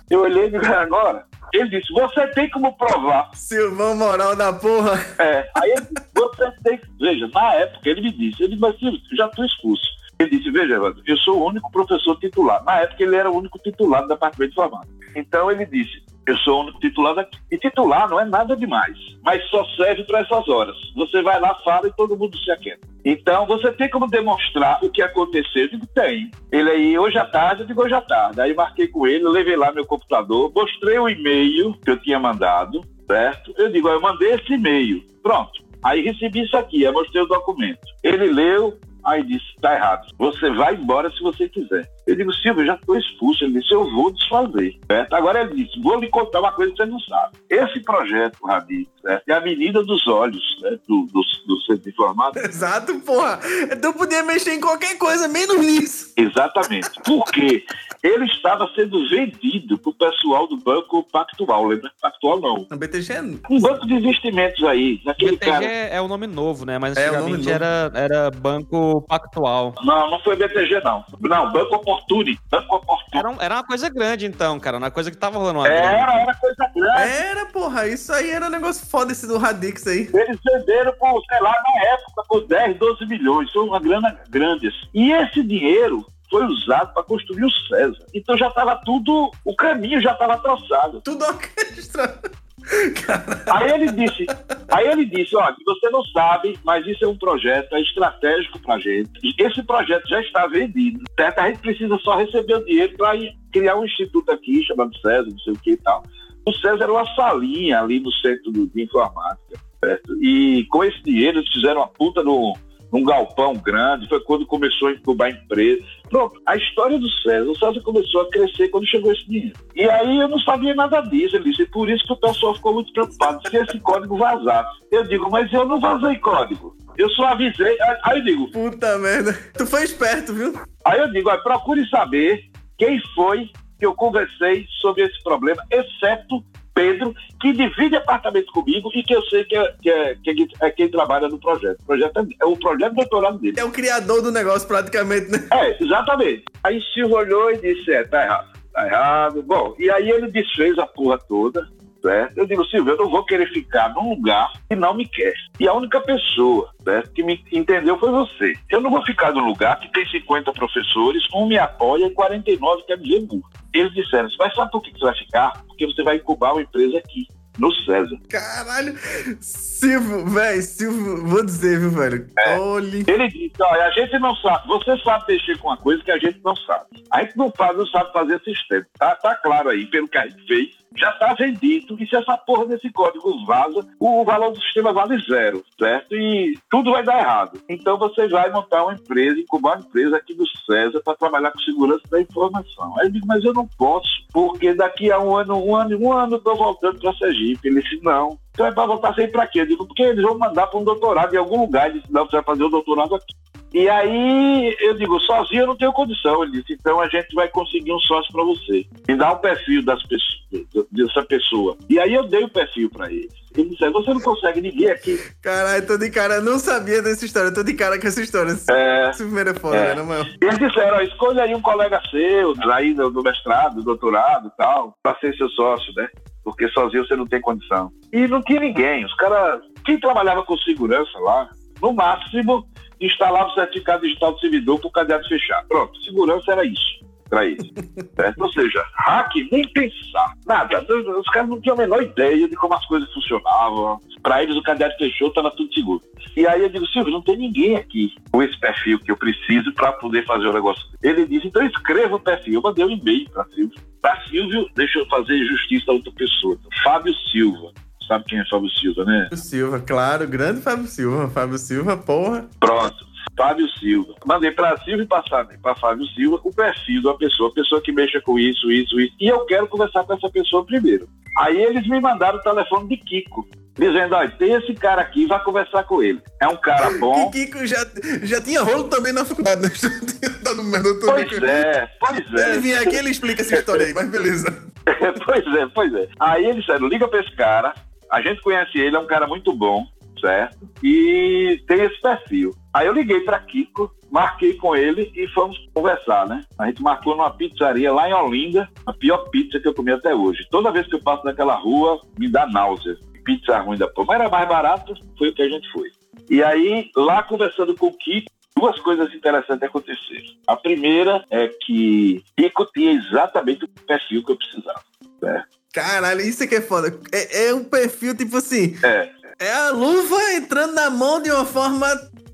Eu olhei e disse, agora, ele disse, você tem como provar Silvão moral da porra. É, aí ele disse, você tem. Veja, na época ele me disse, ele disse, mas Silvio, já estou expulso. Ele disse, veja, Evandro, eu sou o único professor titular. Na época ele era o único titular do departamento de informática. Então ele disse, eu sou o único titular daqui. E titular não é nada demais, mas só serve para essas horas. Você vai lá, fala e todo mundo se aquieta. Então você tem como demonstrar o que aconteceu? Eu digo, tem. Ele aí, hoje à tarde, eu digo, hoje à tarde. Aí eu marquei com ele, eu levei lá meu computador, mostrei o e-mail que eu tinha mandado, certo? Eu digo, ó, eu mandei esse e-mail. Pronto. Aí recebi isso aqui, aí mostrei o documento. Ele leu, aí disse, tá errado. Você vai embora se você quiser. Eu digo, Silvio, eu já estou expulso. Ele disse, eu vou desfazer. Certo? Agora ele disse, vou lhe contar uma coisa que você não sabe. Esse projeto, Rabi, certo? é a menina dos olhos né? do, do, do centro. (laughs) Exato, porra. Tu podia mexer em qualquer coisa, menos nisso. Exatamente. Porque ele estava sendo vendido para o pessoal do Banco Pactual, lembra? Pactual não. No BTG é Um banco de investimentos aí, naquele BTG cara. é o nome novo, né? Mas É, o antigamente novo. era, era Banco Pactual. Não, não foi BTG, não. Não, Banco Opportuni. Banco Opportuni. Era, um- era uma coisa grande, então, cara. Uma coisa que tava rolando uma grana. Era, era coisa grande. Era, porra. Isso aí era um negócio foda esse do Radix aí. Eles venderam por, sei lá, na época, por 10, 12 milhões. Foi uma grana grande. assim. E esse dinheiro foi usado para construir o César. Então já estava tudo, o caminho já estava traçado. Tudo (laughs) orquestra. Aí ele disse, aí ele disse, que você não sabe, mas isso é um projeto é estratégico pra gente. Esse projeto já está vendido, certo? A gente precisa só receber o dinheiro para criar um instituto aqui chamado César, não sei o que e tal. O César era uma salinha ali no centro de informática, certo? E com esse dinheiro eles fizeram uma puta no num galpão grande, foi quando começou a incubar empresa. Pronto, a história do César, o César começou a crescer quando chegou esse dinheiro. E aí eu não sabia nada disso, ele disse, por isso que o pessoal ficou muito preocupado se esse código vazasse. Eu digo, mas eu não vazei código. Eu só avisei, aí- eu digo, Puta merda. Tu foi esperto, viu? Aí eu digo, procure saber quem foi que eu conversei sobre esse problema, exceto Pedro, que divide apartamento comigo e que eu sei que é, que é, que é, é quem trabalha no projeto. O projeto é, é o projeto de doutorado dele. É o criador do negócio, praticamente, né? É, exatamente. Aí Silvio olhou e disse: é, tá errado, tá errado. Bom, e aí ele desfez a porra toda. Certo? Eu digo, Silvio, eu não vou querer ficar num lugar que não me quer. E a única pessoa certo, que me entendeu foi você. Eu não vou ficar num lugar que tem 50 professores, um me apoia e 49 quer dizer burro. Eles disseram, mas sabe por que você vai ficar? Porque você vai incubar uma empresa aqui no César. Caralho. Silvio, velho, Silvio, vou dizer, viu, velho? É. Olhe. Ele disse, olha, a gente não sabe, você sabe mexer com uma coisa que a gente não sabe. A gente não faz, não sabe fazer sistema. Tá, tá claro aí, pelo que a gente fez, já tá vendido, e se essa porra desse código vaza, o valor do sistema vale zero, certo? E tudo vai dar errado. Então você vai montar uma empresa, incubar uma empresa aqui do César para trabalhar com segurança da informação. Aí eu digo, mas eu não posso, porque daqui a um ano, um ano, um ano eu tô voltando para Sergipe. Ele disse, não. Então é para voltar sem para quê? Eu digo, porque eles vão mandar para um doutorado em algum lugar. Ele disse, não, você vai fazer o doutorado aqui. E aí eu digo, sozinho eu não tenho condição. Ele disse, então a gente vai conseguir um sócio para você. Me dá o perfil das pessoas, dessa pessoa. E aí eu dei o perfil para eles. Ele disse, você não consegue ninguém aqui. Caralho, tô de cara, eu não sabia dessa história, tô de cara com essa história. É. Esse primeiro é foda, É. né, mano? Eles disseram, ó, escolha aí um colega seu, aí do, do mestrado, do doutorado e tal, para ser seu sócio, né? Porque sozinho você não tem condição. E não tinha ninguém. Os caras, quem trabalhava com segurança lá, no máximo, instalava o certificado digital do servidor para o cadeado fechar. Pronto, segurança era isso. Para (laughs) certo? Ou seja, hack, nem pensar. Nada. Os caras não tinham a menor ideia de como as coisas funcionavam. Para eles, o cadeado fechou, estava tudo seguro. E aí eu digo, Silvio, não tem ninguém aqui com esse perfil que eu preciso para poder fazer o negócio. Ele disse, então escreva o perfil. Eu mandei um e-mail para Silvio. Para Silvio, deixa eu fazer justiça a outra pessoa. Fábio Silva. Sabe quem é Fábio Silva, né? Fábio Silva, claro, grande Fábio Silva. Fábio Silva, porra. Pronto. Fábio Silva. Mandei para Silvio e passar para Fábio Silva o perfil da pessoa, a pessoa que mexa com isso, isso, isso. E eu quero conversar com essa pessoa primeiro. Aí eles me mandaram o telefone de Kiko, dizendo: olha, tem esse cara aqui, vai conversar com ele. É um cara (laughs) bom. E Kiko já, já tinha rolo também na faculdade, né? (laughs) Já tinha dado merda, eu tô Pois é, pois é. Ele vinha aqui, ele explica essa história aí, mas beleza. (laughs) pois é, pois é. Aí eles disseram, liga pra esse cara, a gente conhece ele, é um cara muito bom, certo? E tem esse perfil. Aí eu liguei pra Kiko, marquei com ele e fomos conversar, né? A gente marcou numa pizzaria lá em Olinda, a pior pizza que eu comi até hoje. Toda vez que eu passo naquela rua, me dá náusea. Pizza ruim da porra. Mas era mais barato, foi o que a gente foi. E aí, lá conversando com o Kiko, duas coisas interessantes aconteceram. A primeira é que Kiko tinha exatamente o perfil que eu precisava. Certo? Caralho, isso aqui é foda. É, é um perfil, tipo assim, É. é a luva entrando na mão de uma forma.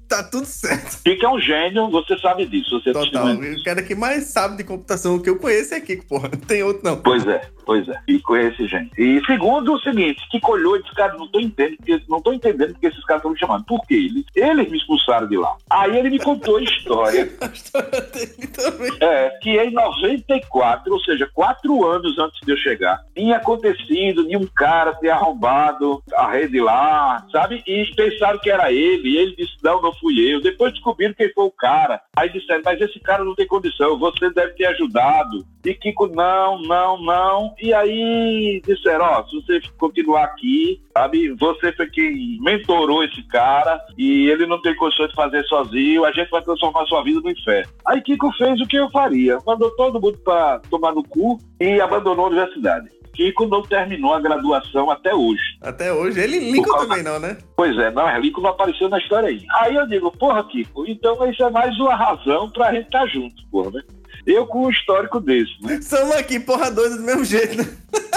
Tá tudo certo. Kiko é um gênio, você sabe disso. Você Total. O cara que mais sabe de computação que eu conheço é Kiko, porra. Não tem outro, não. Pois é, pois é. Kiko é esse gênio. E segundo, o seguinte, Kiko olhou e disse, cara, não tô entendendo, porque, não tô entendendo porque esses caras estão me chamando. Por quê? Eles, eles me expulsaram de lá. Aí ele me contou a história. (laughs) A história dele também. É, que em 94, ou seja, quatro anos antes de eu chegar, tinha acontecido de um cara ter arrombado a rede lá, sabe? E pensaram que era ele, e ele disse, não, não fui eu. Depois descobriram quem foi o cara. Aí disseram, mas esse cara não tem condição, você deve ter ajudado. E Kiko, não, não, não. E aí disseram, ó, se você continuar aqui, sabe? Você foi quem mentorou esse cara e ele não tem condições de fazer sozinho, a gente vai transformar sua vida no inferno. Aí Kiko fez o que eu faria, mandou todo mundo para tomar no cu e abandonou a universidade. Kiko não terminou a graduação até hoje. Até hoje. Ele Lincoln Por causa- também não, né? Pois é, não, Kiko não apareceu na história aí. Aí eu digo, porra, Kiko, então isso é mais uma razão pra gente estar junto, porra, né? Eu com um histórico desse, né? (laughs) Somos aqui, porra doida do mesmo jeito, né? (laughs)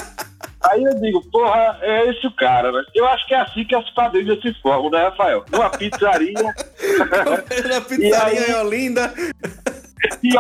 Aí eu digo, porra, é esse o cara, né? Eu acho que é assim que as famílias se formam, né, Rafael? Numa pizzaria (laughs) Na pizzaria aí- em Olinda. E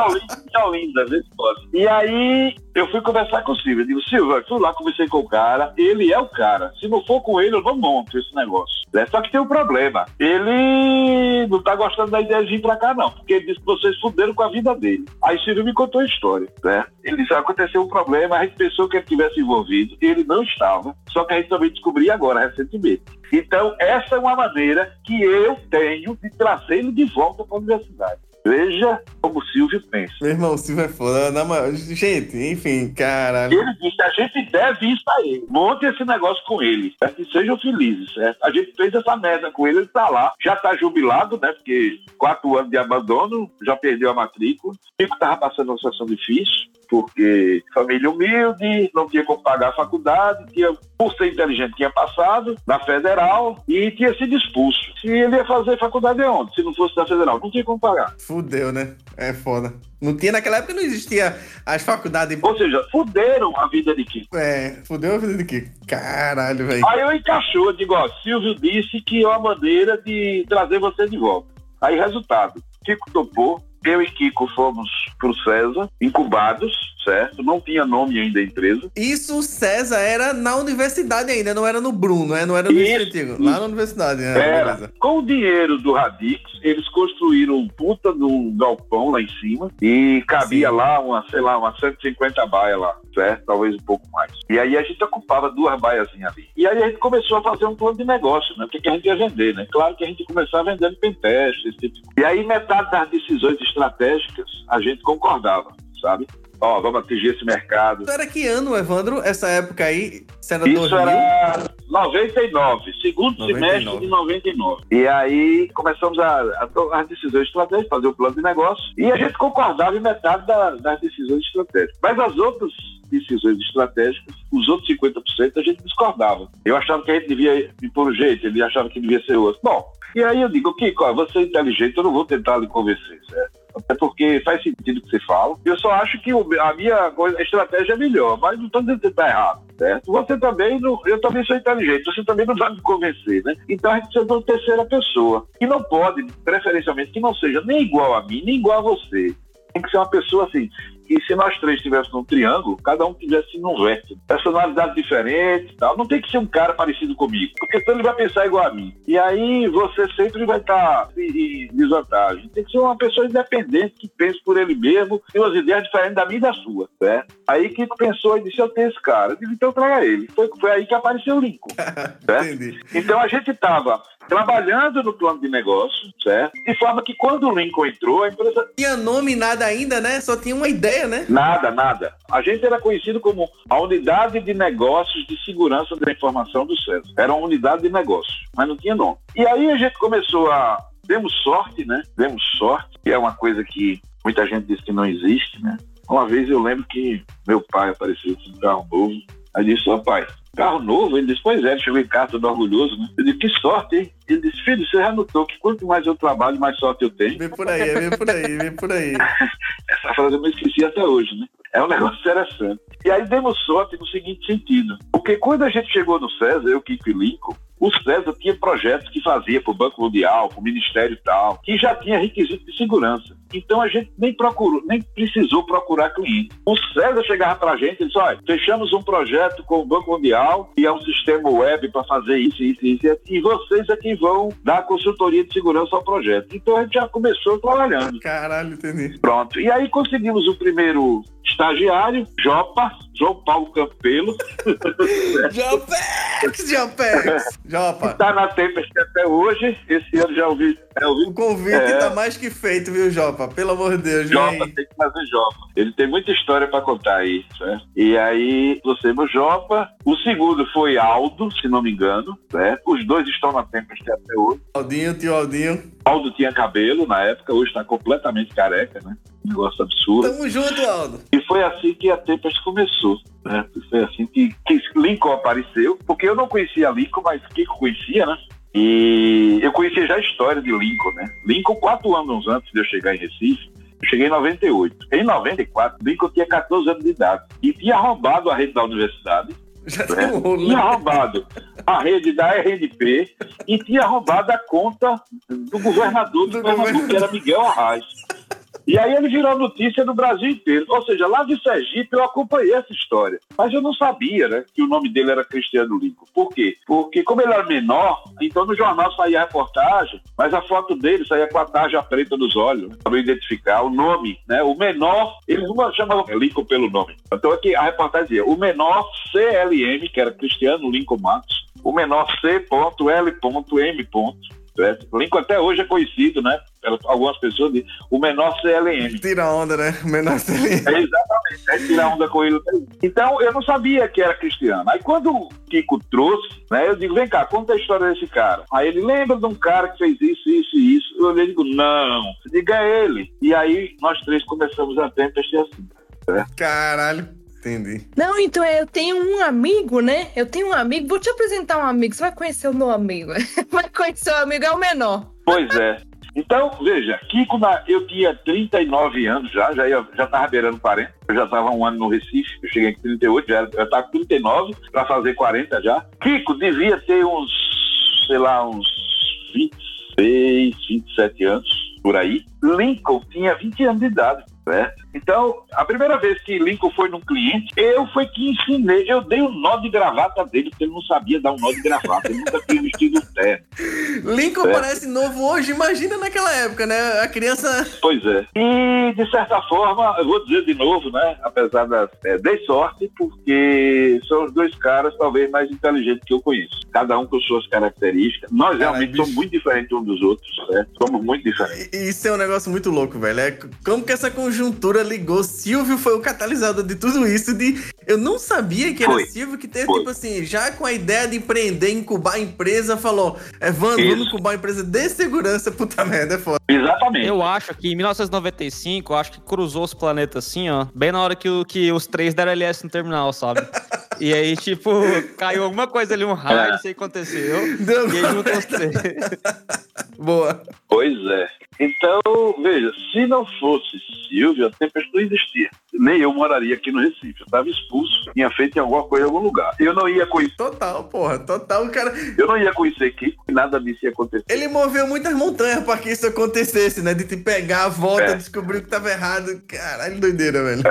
Olinda, vê se pode. E aí eu fui conversar com o Silvio. Eu digo, Silvio, eu fui lá, conversei com o cara, ele é o cara. Se não for com ele, eu não monto esse negócio. né? Só que tem um problema. Ele não tá gostando da ideia de vir pra cá, não, porque ele disse que vocês fuderam com a vida dele. Aí Silvio me contou a história, né? Ele disse, aconteceu um problema, a gente pensou que ele tivesse envolvido, ele não estava. Só que a gente também descobriu agora, recentemente. Então, essa é uma maneira que eu tenho de trazer ele de volta para a universidade. Veja como o Silvio pensa. Meu irmão, o Silvio é foda. Na maior- Gente, enfim, caralho. Ele disse, a gente deve isso a ele. Monte esse negócio com ele. Certo? Que sejam felizes, certo? A gente fez essa merda com ele, ele tá lá. Já tá jubilado, né? Porque quatro anos de abandono, já perdeu a matrícula. Fico tava passando uma situação difícil, porque família humilde, não tinha como pagar a faculdade, tinha, por ser inteligente, tinha passado na federal e tinha sido expulso. Se ele ia fazer faculdade onde? Se não fosse da federal, não tinha como pagar. Fudeu, né? É foda. Não tinha naquela época, não existia as faculdades. Ou seja, fuderam a vida de Kiko. É, fudeu a vida de quê? Caralho, velho. Aí eu encaixou, eu digo, ó, Silvio disse que é uma maneira de trazer você de volta. Aí, resultado, Kiko topou, eu e Kiko fomos pro César, incubados, certo? Não tinha nome ainda a empresa. Isso, César, era na universidade ainda, não era no Bruno, né? Não era no Isso, Antigo. isso. Lá na universidade, né? Era. Com o dinheiro do Radix, eles construíram um puta de um galpão lá em cima e cabia Sim. lá uma, sei lá, umas 150 baias lá, certo? Talvez um pouco mais. E aí a gente ocupava duas baiazinhas ali. E aí a gente começou a fazer um plano de negócio, né? O que, que a gente ia vender, né? Claro que a gente começava vendendo pentest, esse tipo de coisa. E aí metade das decisões estratégicas a gente concordava, sabe? Ó, vamos atingir esse mercado. Isso era que ano, Evandro? Essa época aí? Isso era Isso 2000? era 99, segundo 99. semestre de 99. E aí começamos a, a tomar as decisões estratégicas, fazer o plano de negócio, e a gente concordava em metade da- das decisões estratégicas. Mas as outras decisões estratégicas, os outros 50% a gente discordava. Eu achava que a gente devia ir por um jeito, ele achava que devia ser outro. Bom, e aí eu digo, Kiko, ó, você é inteligente, eu não vou tentar lhe convencer, certo? Até porque faz sentido o que você fala. Eu só acho que a minha estratégia é melhor, mas não estou dizendo que está errado, certo? Você também, não, eu também sou inteligente, você também não vai me convencer, né? Então a gente precisa de uma terceira pessoa. E não pode, preferencialmente, que não seja nem igual a mim, nem igual a você. Tem que ser uma pessoa assim, que se nós três estivéssemos num triângulo, cada um tivesse num vértice. Personalidade diferente e tal. Não tem que ser um cara parecido comigo, porque senão ele vai pensar igual a mim. E aí você sempre vai estar em em desvantagem. Tem que ser uma pessoa independente, que pense por ele mesmo, tem umas ideias diferentes da minha e da sua, certo? Aí que pensou e disse, eu tenho esse cara. Eu disse, então traga ele. Foi, foi aí que apareceu o Lincoln? (laughs) Entendi. Então a gente estava trabalhando no plano de negócio, certo? De forma que quando o Lincoln entrou, a empresa Tinha nome nada ainda, né? Só tinha uma ideia, né? Nada, nada. A gente era conhecido como a unidade de negócios de segurança da informação do César. Era uma unidade de negócios, mas não tinha nome. E aí a gente começou a. Demos sorte, né? Demos sorte, que é uma coisa que muita gente diz que não existe, né? Uma vez eu lembro que meu pai apareceu com um carro novo. Aí disse, ó pai, carro novo? Ele disse, pois é, ele chegou em casa todo orgulhoso, né? Eu disse, que sorte, hein? Ele disse, filho, você já notou que quanto mais eu trabalho, mais sorte eu tenho? Vem por aí, vem por aí, vem por aí. (laughs) Essa frase eu não esqueci até hoje, né? É um negócio interessante. E aí demos sorte no seguinte sentido. Porque quando a gente chegou no César, eu, Kiko e Lincoln, o César tinha projetos que fazia para o Banco Mundial, para o Ministério e tal, que já tinha requisito de segurança. Então a gente nem procurou, nem precisou procurar cliente. O César chegava para a gente e disse: olha, fechamos um projeto com o Banco Mundial e é um sistema web para fazer isso, isso, isso, e vocês é que vão dar consultoria de segurança ao projeto. Então a gente já começou trabalhando. Caralho, entendi. Pronto. E aí conseguimos o primeiro estagiário, Jopa, João Paulo Campelo, (laughs) Jopex, Jopex. Jopa, está na Tempest até hoje. Esse ano já ouvi. Já ouvi o convite É. tá mais que feito, viu, Jopa? Pelo amor de Deus, Jopa, vem. tem que fazer Jopa. Ele tem muita história para contar aí, certo? E aí, você no Jopa. O segundo foi Aldo, se não me engano, certo? Os dois estão na Tempest até hoje. Aldinho, tio Aldinho. Aldo tinha cabelo na época, hoje está completamente careca, né? Um negócio absurdo. Tamo junto, Aldo. E foi assim que a Tempest começou. Né? Foi assim que, que Lincoln apareceu, porque eu não conhecia Lincoln, mas Kiko conhecia, né? E eu conhecia já a história de Lincoln, né? Lincoln, quatro anos antes de eu chegar em Recife, eu cheguei em 98. Em 94, Lincoln tinha 14 anos de idade e tinha roubado a rede da universidade, Já né? tem um rolo, tinha roubado a rede da RNP e tinha roubado a conta do governador do, Do Pernambuco, que era Miguel Arraes. E aí ele virou notícia no Brasil inteiro. Ou seja, lá de Sergipe eu acompanhei essa história. Mas eu não sabia, né, que o nome dele era Cristiano Lincoln. Por quê? Porque como ele era menor, então no jornal saía a reportagem, mas a foto dele saía com a tarja preta nos olhos, para identificar o nome, né? O menor, eles não chamavam Lincoln pelo nome. Então aqui a reportagem dizia, o menor CLM, que era Cristiano Lincoln Matos, o menor C.L.M. certo? Lincoln até hoje é conhecido, né? Elas- Algumas pessoas dizem o menor CLM. Tira onda, né? Menor CLM. É exatamente, é tirar onda com ele. Então, eu não sabia que era cristiano. Aí, quando o Kiko trouxe, né, eu digo, vem cá, conta a história desse cara. Aí ele lembra de um cara que fez isso, isso e isso. Eu olhei e digo, não, diga é ele. E aí, nós três começamos a Tempest assim. Caralho. Entendi. Não, então eu tenho um amigo, né? Eu tenho um amigo. Vou te apresentar um amigo. Você vai conhecer o meu amigo. (laughs) Vai conhecer o amigo, é o menor. Pois é. Então, veja, Kiko, na- eu tinha 39 anos já, já, ia, já tava beirando 40. Eu já estava um ano no Recife, eu cheguei com 38, já estava com 39 para fazer 40 já. Kiko devia ter uns, sei lá, uns 26, 27 anos, por aí. Lincoln tinha 20 anos de idade. Certo? Então, a primeira vez que Lincoln foi num cliente, eu fui que ensinei, eu dei o nó de gravata dele, porque ele não sabia dar um nó de gravata, ele nunca tinha vestido terno. Lincoln É. parece novo hoje, imagina naquela época, né? A criança. Pois é. E, de certa forma, eu vou dizer de novo, né? Apesar da. É, dei sorte, porque são os dois caras, talvez, mais inteligentes que eu conheço. Cada um com suas características. Nós Caralho, realmente bicho. somos muito diferentes uns dos outros, né? Somos muito diferentes. Isso é um negócio muito louco, velho. É como que essa conjuntura ligou? Silvio foi o catalisador de tudo isso. De eu não sabia que era Foi. Silvio que teve, Foi. tipo assim, já com a ideia de empreender, incubar a empresa, falou: Evandro, Isso. vamos incubar a empresa de segurança, puta merda, é foda. Exatamente. Eu acho que em 1995, eu acho que cruzou os planetas assim, ó. Bem na hora que, o- que os três deram LS no terminal, sabe? (laughs) E aí, tipo, caiu alguma coisa ali, um raio, É. não sei o que aconteceu. Deu- E aí juntou os três. Boa. Pois é. Então, veja, se não fosse Silvio, a Tempest não existia. Nem eu moraria aqui no Recife. Eu estava expulso, tinha feito em alguma coisa em algum lugar. Eu não ia conhecer, Total, porra, total. O cara. eu não ia conhecer Kiko, e nada disso ia acontecer. Ele moveu muitas montanhas pra que isso acontecesse, né? De te pegar a volta, É. descobrir o que tava errado. Caralho, doideira, velho.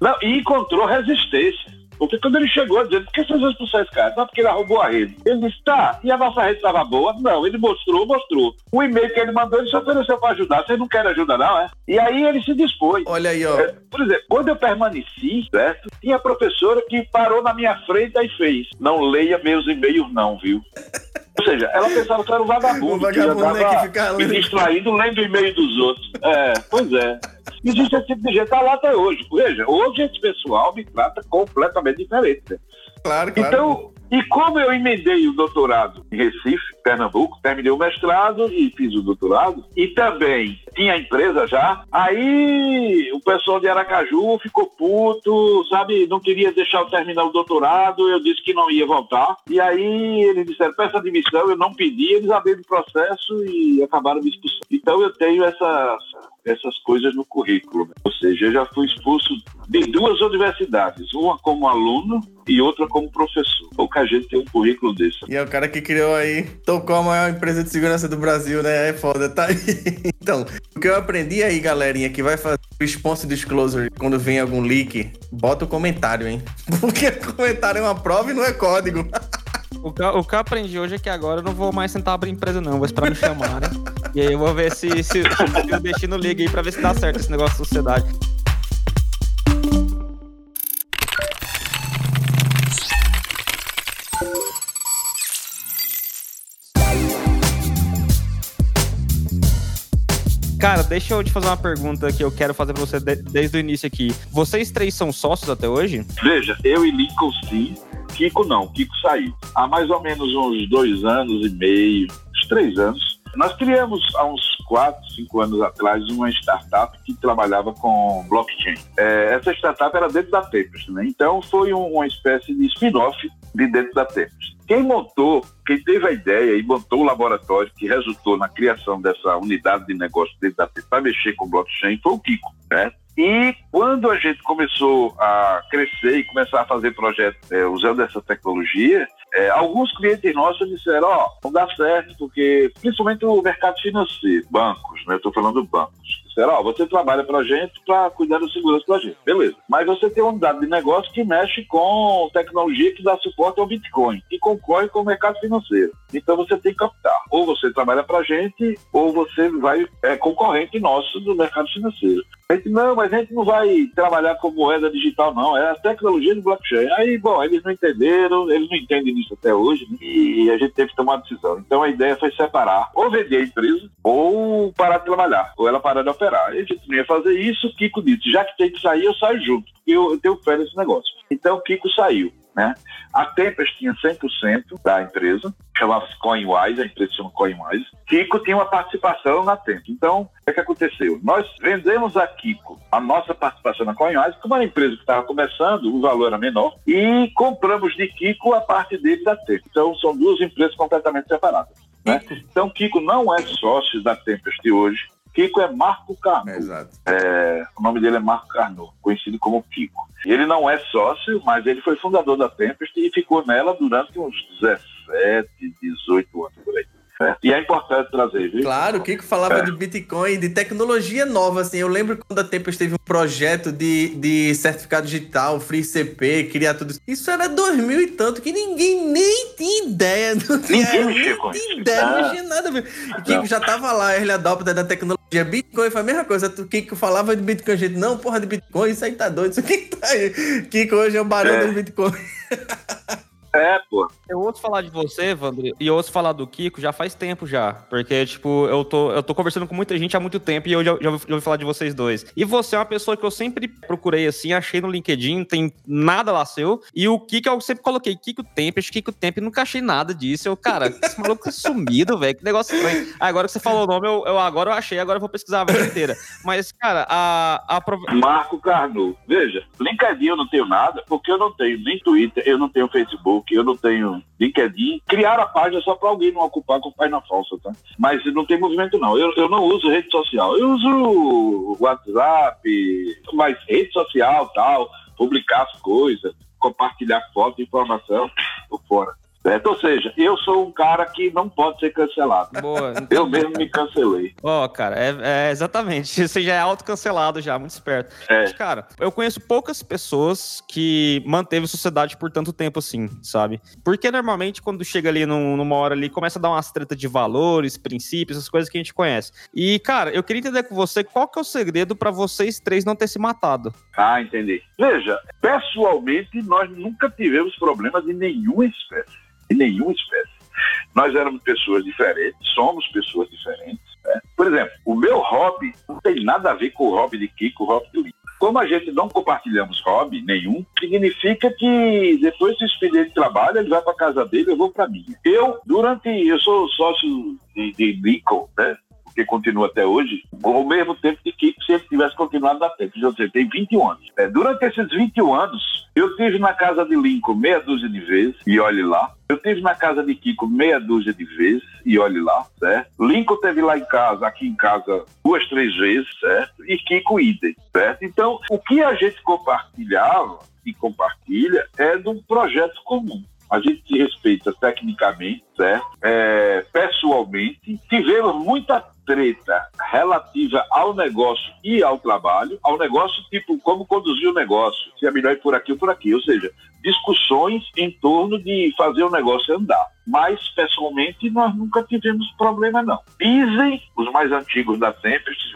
Não, e encontrou resistência. Porque quando ele chegou dizendo, por que vocês vão expulsar esse cara? Não, porque ele roubou a rede. Ele disse, tá, e a nossa rede estava boa? Não, ele mostrou, mostrou. O e-mail que ele mandou, ele se ofereceu para ajudar. Vocês não querem ajuda, não, é? E aí ele se dispôs. Olha aí, ó. É, Por exemplo, quando eu permaneci, certo? Tinha professora que parou na minha frente e fez. Não leia meus e-mails, não, viu? (laughs) Ou seja, ela pensava que eu era um vagabundo. O vagabundo, que né, que fica me lendo. distraindo, lendo o e-mail dos outros. É, pois é. Existe esse tipo de gente, tá lá até hoje. Veja, hoje esse pessoal me trata completamente diferente. né? Claro, claro. Então, e como eu emendei o doutorado em Recife, Pernambuco, terminei o mestrado e fiz o doutorado, e também tinha empresa já, aí o pessoal de Aracaju ficou puto, sabe, não queria deixar eu terminar o doutorado, eu disse que não ia voltar, e aí eles disseram, peça admissão, eu não pedi, eles abriram o processo e acabaram me expulsando. Então eu tenho essas, essas coisas no currículo, ou seja, eu já fui expulso de duas universidades, uma como aluno e outra como professor. Pouca gente tem um currículo desse. E é o cara que criou aí, tocou a maior empresa de segurança do Brasil, né? É foda, tá aí. (laughs) Então, o que eu aprendi aí, galerinha, que vai fazer o response disclosure quando vem algum leak, bota o comentário, hein? (laughs) Porque comentário é uma prova e não é código. (laughs) O que, eu- o que eu aprendi hoje é que agora eu não vou mais tentar abrir empresa, não. Vou esperar me chamarem. E aí eu vou ver se, se, se o destino liga aí pra ver se dá certo esse negócio da sociedade. Cara, deixa eu te fazer uma pergunta que eu quero fazer pra você de- desde o início aqui. Vocês três são sócios até hoje? Veja, eu e Lincoln sim, Kiko não, Kiko saiu. Há mais ou menos uns dois anos e meio, uns três anos, nós criamos há uns quatro, cinco anos atrás uma startup que trabalhava com blockchain. É, essa startup era dentro da Tempest, né? Então foi um- uma espécie de spin-off de dentro da Tempest. Quem montou, quem teve a ideia e montou o laboratório que resultou na criação dessa unidade de negócio dentro da Tempest para mexer com blockchain foi o Kiko, né? E quando a gente começou a crescer e começar a fazer projetos é, usando essa tecnologia, é, alguns clientes nossos disseram, ó, não dá certo, porque principalmente o mercado financeiro, bancos, né? Eu estou falando bancos. Disseram, ó, você trabalha pra gente para cuidar da segurança da gente. Beleza. Mas você tem uma unidade de negócio que mexe com tecnologia que dá suporte ao Bitcoin, que concorre com o mercado financeiro. Então você tem que captar. Ou você trabalha pra gente, ou você vai é concorrente nosso do mercado financeiro. A gente, não, mas a gente não vai trabalhar com moeda digital, não. É a tecnologia de blockchain. Aí, bom, eles não entenderam, eles não entendem disso até hoje, né? e a gente teve que tomar uma decisão. Então a ideia foi separar, ou vender a empresa, ou parar de trabalhar, ou ela parar de operar. E a gente não ia fazer isso, o Kiko disse, já que tem que sair, eu saio junto, eu, eu tenho fé nesse negócio. Então o Kiko saiu. Né? A Tempest tinha 100% da empresa, chamava-se CoinWise, a empresa chama CoinWise. Kiko tinha uma participação na Tempest. Então, o que, é que aconteceu? Nós vendemos a Kiko a nossa participação na CoinWise, como era uma empresa que estava começando, o valor era menor, e compramos de Kiko a parte dele da Tempest. Então, são duas empresas completamente separadas. Né? Então, Kiko não é sócio da Tempest hoje. Kiko é Marco Carno. Exato. É, o nome dele é Marco Carnot, conhecido como Kiko. Ele não é sócio, mas ele foi fundador da Tempest e ficou nela durante uns 17, 18 anos por aí. Certo? E é importante trazer, viu? Claro, o Kiko falava É. de Bitcoin, de tecnologia nova, assim. Eu lembro quando a Tempest teve um projeto de, de certificado digital, Free CP, criar tudo isso. Isso era 2000 e tanto, que ninguém nem tinha ideia. Não tinha, Ninguém nem tinha isso. ideia, não Não. tinha nada. E Kiko Não. já tava lá, early adopter da tecnologia. Bitcoin foi a mesma coisa. O Kiko falava de Bitcoin, gente, não, porra de Bitcoin, isso aí tá doido, isso aqui tá aí. Kiko hoje é o barão É. do Bitcoin. (laughs) É, pô. Eu ouço falar de você, Vandro, e eu ouço falar do Kiko já faz tempo já. Porque, tipo, eu tô, eu tô conversando com muita gente há muito tempo e eu já, já, ouvi, já ouvi falar de vocês dois. E você é uma pessoa que eu sempre procurei assim, achei no LinkedIn, tem nada lá seu. E o Kiko eu sempre coloquei Kiko Tempest, Kiko Tempest, nunca achei nada disso. Eu, cara, esse maluco é sumido, velho. Que negócio estranho. Agora que você falou o nome, eu, eu agora eu achei, agora eu vou pesquisar a vida inteira. Mas, cara, a. a prov- Marco Carnu. Veja, LinkedIn eu não tenho nada, porque eu não tenho nem Twitter, eu não tenho Facebook, eu não tenho LinkedIn. Criaram a página só para alguém não ocupar com página falsa, tá? Mas não tem movimento, não. Eu, eu não uso rede social. Eu uso WhatsApp, mas rede social, tal, publicar as coisas, compartilhar foto, informação, (laughs) tô fora. Certo? Ou seja, eu sou um cara que não pode ser cancelado. Boa. Eu mesmo me cancelei. Ó, cara, é, é exatamente. (laughs) Você já é autocancelado já, muito esperto. É. Mas, cara, eu conheço poucas pessoas que manteve sociedade por tanto tempo assim, sabe? Porque normalmente quando chega ali num- numa hora ali, começa a dar umas treta de valores, princípios, essas coisas que a gente conhece. E, cara, eu queria entender com você qual que é o segredo pra vocês três não ter se matado. Ah, entendi. Veja, pessoalmente, nós nunca tivemos problemas de nenhuma espécie. De nenhuma espécie. Nós éramos pessoas diferentes, somos pessoas diferentes. né? Por exemplo, o meu hobby não tem nada a ver com o hobby de Kiko, o hobby do Lito. Como a gente não compartilhamos hobby nenhum, significa que depois do expediente de trabalho, ele vai para casa dele, eu vou para minha. Eu, durante. Eu sou sócio de, de Lincoln, né? Porque continua até hoje, ao mesmo tempo de Kiko se ele tivesse continuado na tempo. Sei, tem 21 anos. É, durante esses 21 anos, eu tive na casa de Lincoln meia dúzia de vezes, e olhe lá. Eu tive na casa de Kiko meia dúzia de vezes, e olhe lá, certo? Lincoln teve lá em casa, aqui em casa, duas, três vezes, certo? E Kiko idem, certo? Então, o que a gente compartilhava e compartilha é de um projeto comum. A gente se respeita tecnicamente, certo? É, pessoalmente, tivemos muita treta relativa ao negócio e ao trabalho, ao negócio, tipo, como conduzir o negócio, se é melhor ir por aqui ou por aqui, ou seja, discussões em torno de fazer o negócio andar. Mas, pessoalmente, nós nunca tivemos problema, não. Dizem os mais antigos da Tempest,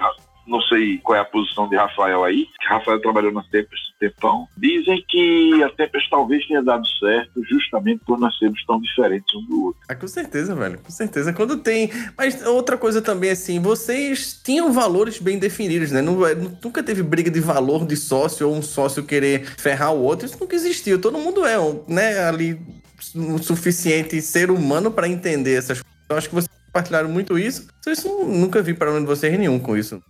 não sei qual é a posição de Rafael aí, Rafael trabalhou na Tempest tempão, dizem que a Tempest talvez tenha dado certo justamente por nós sermos tão diferentes um do outro. Ah, com certeza, velho. Com certeza. Quando tem. Mas outra coisa também, assim, vocês tinham valores bem definidos, né? Não- nunca teve briga de valor de sócio ou um sócio querer ferrar o outro. Isso nunca existiu. Todo mundo é, né, ali o suficiente ser humano para entender essas coisas. Eu acho que vocês compartilharam muito isso. Isso nunca vi problema de vocês nenhum com isso.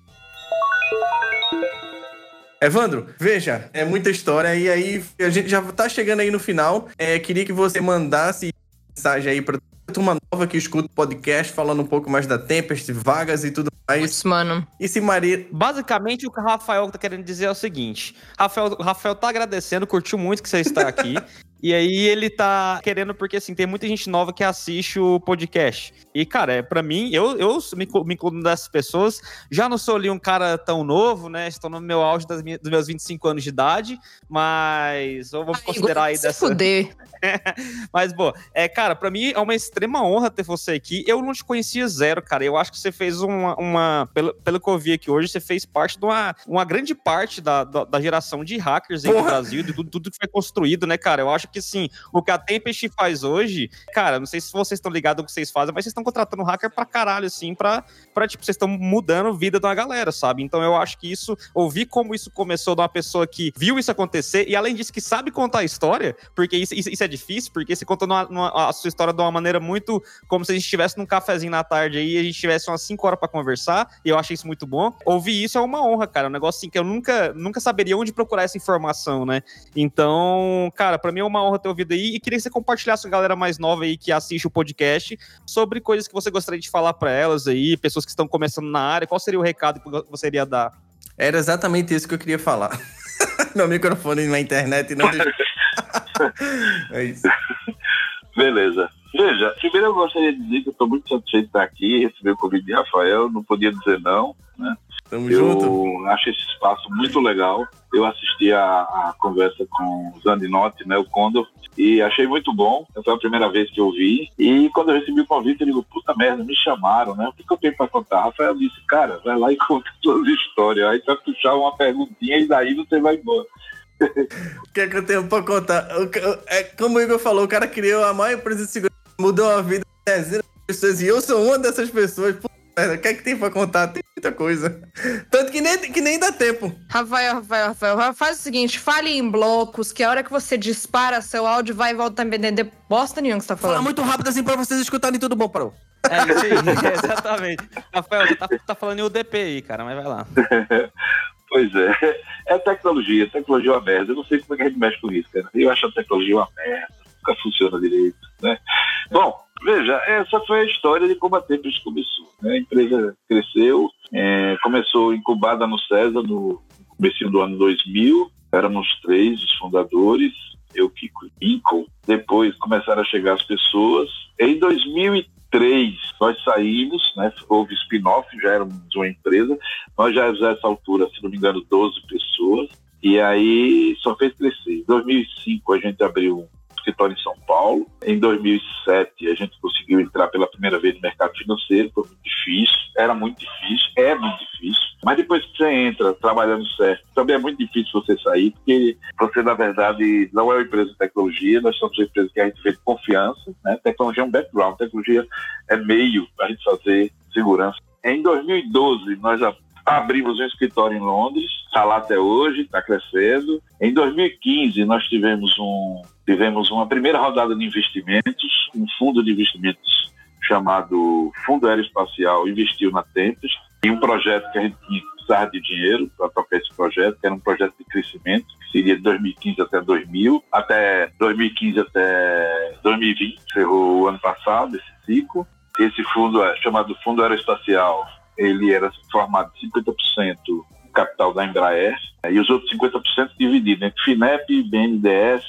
Evandro, veja, é muita história e aí a gente já tá chegando aí no final. É, queria que você mandasse mensagem aí pra turma nova que escuta o podcast, falando um pouco mais da Tempest, vagas e tudo mais. Isso, mano. E se Maria. Basicamente, o que o Rafael tá querendo dizer é o seguinte: Rafael, o Rafael tá agradecendo, curtiu muito que você está aqui. (laughs) E aí ele tá querendo, porque assim, tem muita gente nova que assiste o podcast. E, cara, é, pra mim, eu, eu me, me incluo dessas pessoas. Já não sou ali um cara tão novo, né? Estou no meu auge das minhas- dos meus 25 anos de idade. Mas eu vou considerar aí se dessa. fuder. (laughs) Mas, bom, é, cara, pra mim é uma extrema honra ter você aqui. Eu não te conhecia zero, cara. Eu acho que você fez uma, uma. Pelo, pelo que eu vi aqui hoje, você fez parte de uma, uma grande parte da, da, da geração de hackers aí no. Brasil, de tudo, tudo que foi construído, né, cara? Eu acho que sim, o que a Tempest faz hoje, cara, não sei se vocês estão ligados no que vocês fazem, mas vocês estão contratando hacker pra caralho, assim, pra, pra tipo, vocês estão mudando a vida de uma galera, sabe? Então eu acho que isso, ouvir como isso começou de uma pessoa que viu isso acontecer e além disso que sabe contar a história, porque isso, isso, isso é difícil, porque você conta numa- numa- a sua história de uma maneira muito como se a gente estivesse num cafezinho na tarde aí e a gente tivesse umas 5 horas pra conversar, e eu achei isso muito bom. Ouvir isso é uma honra, cara, é um negócio assim que eu nunca, nunca saberia onde procurar essa informação, né? Então, cara, pra mim é uma honra ter ouvido aí e queria que você compartilhasse com a galera mais nova aí que assiste o podcast sobre coisas que você gostaria de falar pra elas aí, pessoas que estão começando na área, qual seria o recado que você iria dar? Era exatamente isso que eu queria falar. (laughs) Meu microfone na internet não deixa. (laughs) é isso. Beleza. Veja, primeiro eu gostaria de dizer que eu estou muito satisfeito de estar aqui, receber o convite de Rafael, não podia dizer não. Né? Tamo Eu junto. acho esse espaço muito legal. Eu assisti a, a conversa com o Zandinotti, né, o Condor, e achei muito bom. Foi a primeira vez que eu vi. E quando eu recebi o convite, eu digo, puta merda, me chamaram, né? O que, que eu tenho para contar? Rafael disse, cara, vai lá e (laughs) conta suas histórias. Aí vai puxar uma perguntinha e daí você vai embora. O que é que eu tenho pra contar? É, como o Igor falou, o cara criou a maior empresa de segurança, mudou a vida de dezenas de pessoas e eu sou uma dessas pessoas. Puta o que é que tem pra contar? Tem muita coisa. Tanto que nem, que nem dá tempo. Rafael, Rafael, Rafael, faz o seguinte, fale em blocos, que a hora que você dispara seu áudio, vai e volta a entender bosta nenhuma que você tá Fala falando. muito rápido assim pra vocês escutarem tudo bom, parou. É isso (laughs) aí, exatamente. Rafael, você tá, tá falando em UDP aí, cara, mas vai lá. (laughs) Pois é. É tecnologia, tecnologia é uma merda. Eu não sei como é que a gente mexe com isso, cara. Eu acho a tecnologia uma merda. Nunca funciona direito, né? Bom, veja, essa foi a história de como a Tempest começou. né? A empresa cresceu, é, começou incubada no César no começo do ano 2000. Éramos três, os fundadores, eu, Kiko e Lincoln. Depois começaram a chegar as pessoas. Em 2003, nós saímos, né? houve spin-off, já éramos uma empresa. Nós já, já essa altura, se não me engano, 12 pessoas. E aí só fez crescer. Em 2005 a gente abriu escritório em São Paulo. Em 2007 a gente conseguiu entrar pela primeira vez no mercado financeiro. Foi muito difícil. Era muito difícil. É muito difícil. Mas depois que você entra trabalhando certo, também é muito difícil você sair, porque você, na verdade, não é uma empresa de tecnologia. Nós somos uma empresa que a gente vê confiança. Né? Tecnologia é um background. Tecnologia é meio para a gente fazer segurança. Em 2012, nós abrimos um escritório em Londres, está lá até hoje, está crescendo. Em 2015, nós tivemos, um, tivemos uma primeira rodada de investimentos, um fundo de investimentos chamado Fundo Aeroespacial investiu na Tempest, em um projeto que a gente precisar de dinheiro para tocar esse projeto, que era um projeto de crescimento, que seria de 2015 até 2000, até 2015 até 2020, ferrou o ano passado, esse ciclo. Esse fundo é chamado Fundo Aeroespacial, ele era formado de 50% do capital da Embraer eh, e os outros 50% divididos entre FINEP, BNDES,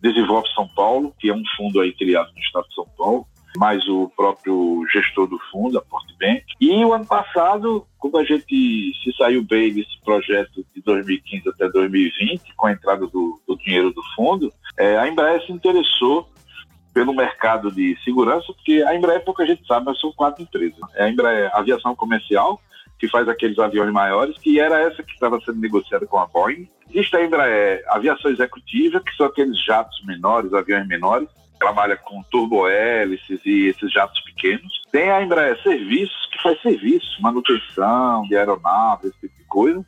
Desenvolve São Paulo, que é um fundo aí criado no estado de São Paulo, mais o próprio gestor do fundo, a Portbank. E o ano passado, como a gente se saiu bem desse projeto de 2015 até 2020, com a entrada do, do dinheiro do fundo, eh, a Embraer se interessou pelo mercado de segurança, porque a Embraer, pouca gente sabe, mas são quatro empresas. É a Embraer Aviação Comercial, que faz aqueles aviões maiores, que era essa que estava sendo negociada com a Boeing. Existe a Embraer Aviação Executiva, que são aqueles jatos menores, aviões menores, trabalha com turbohélices e esses jatos pequenos. Tem a Embraer Serviços, que faz serviços, manutenção de aeronaves, esse tipo de coisa.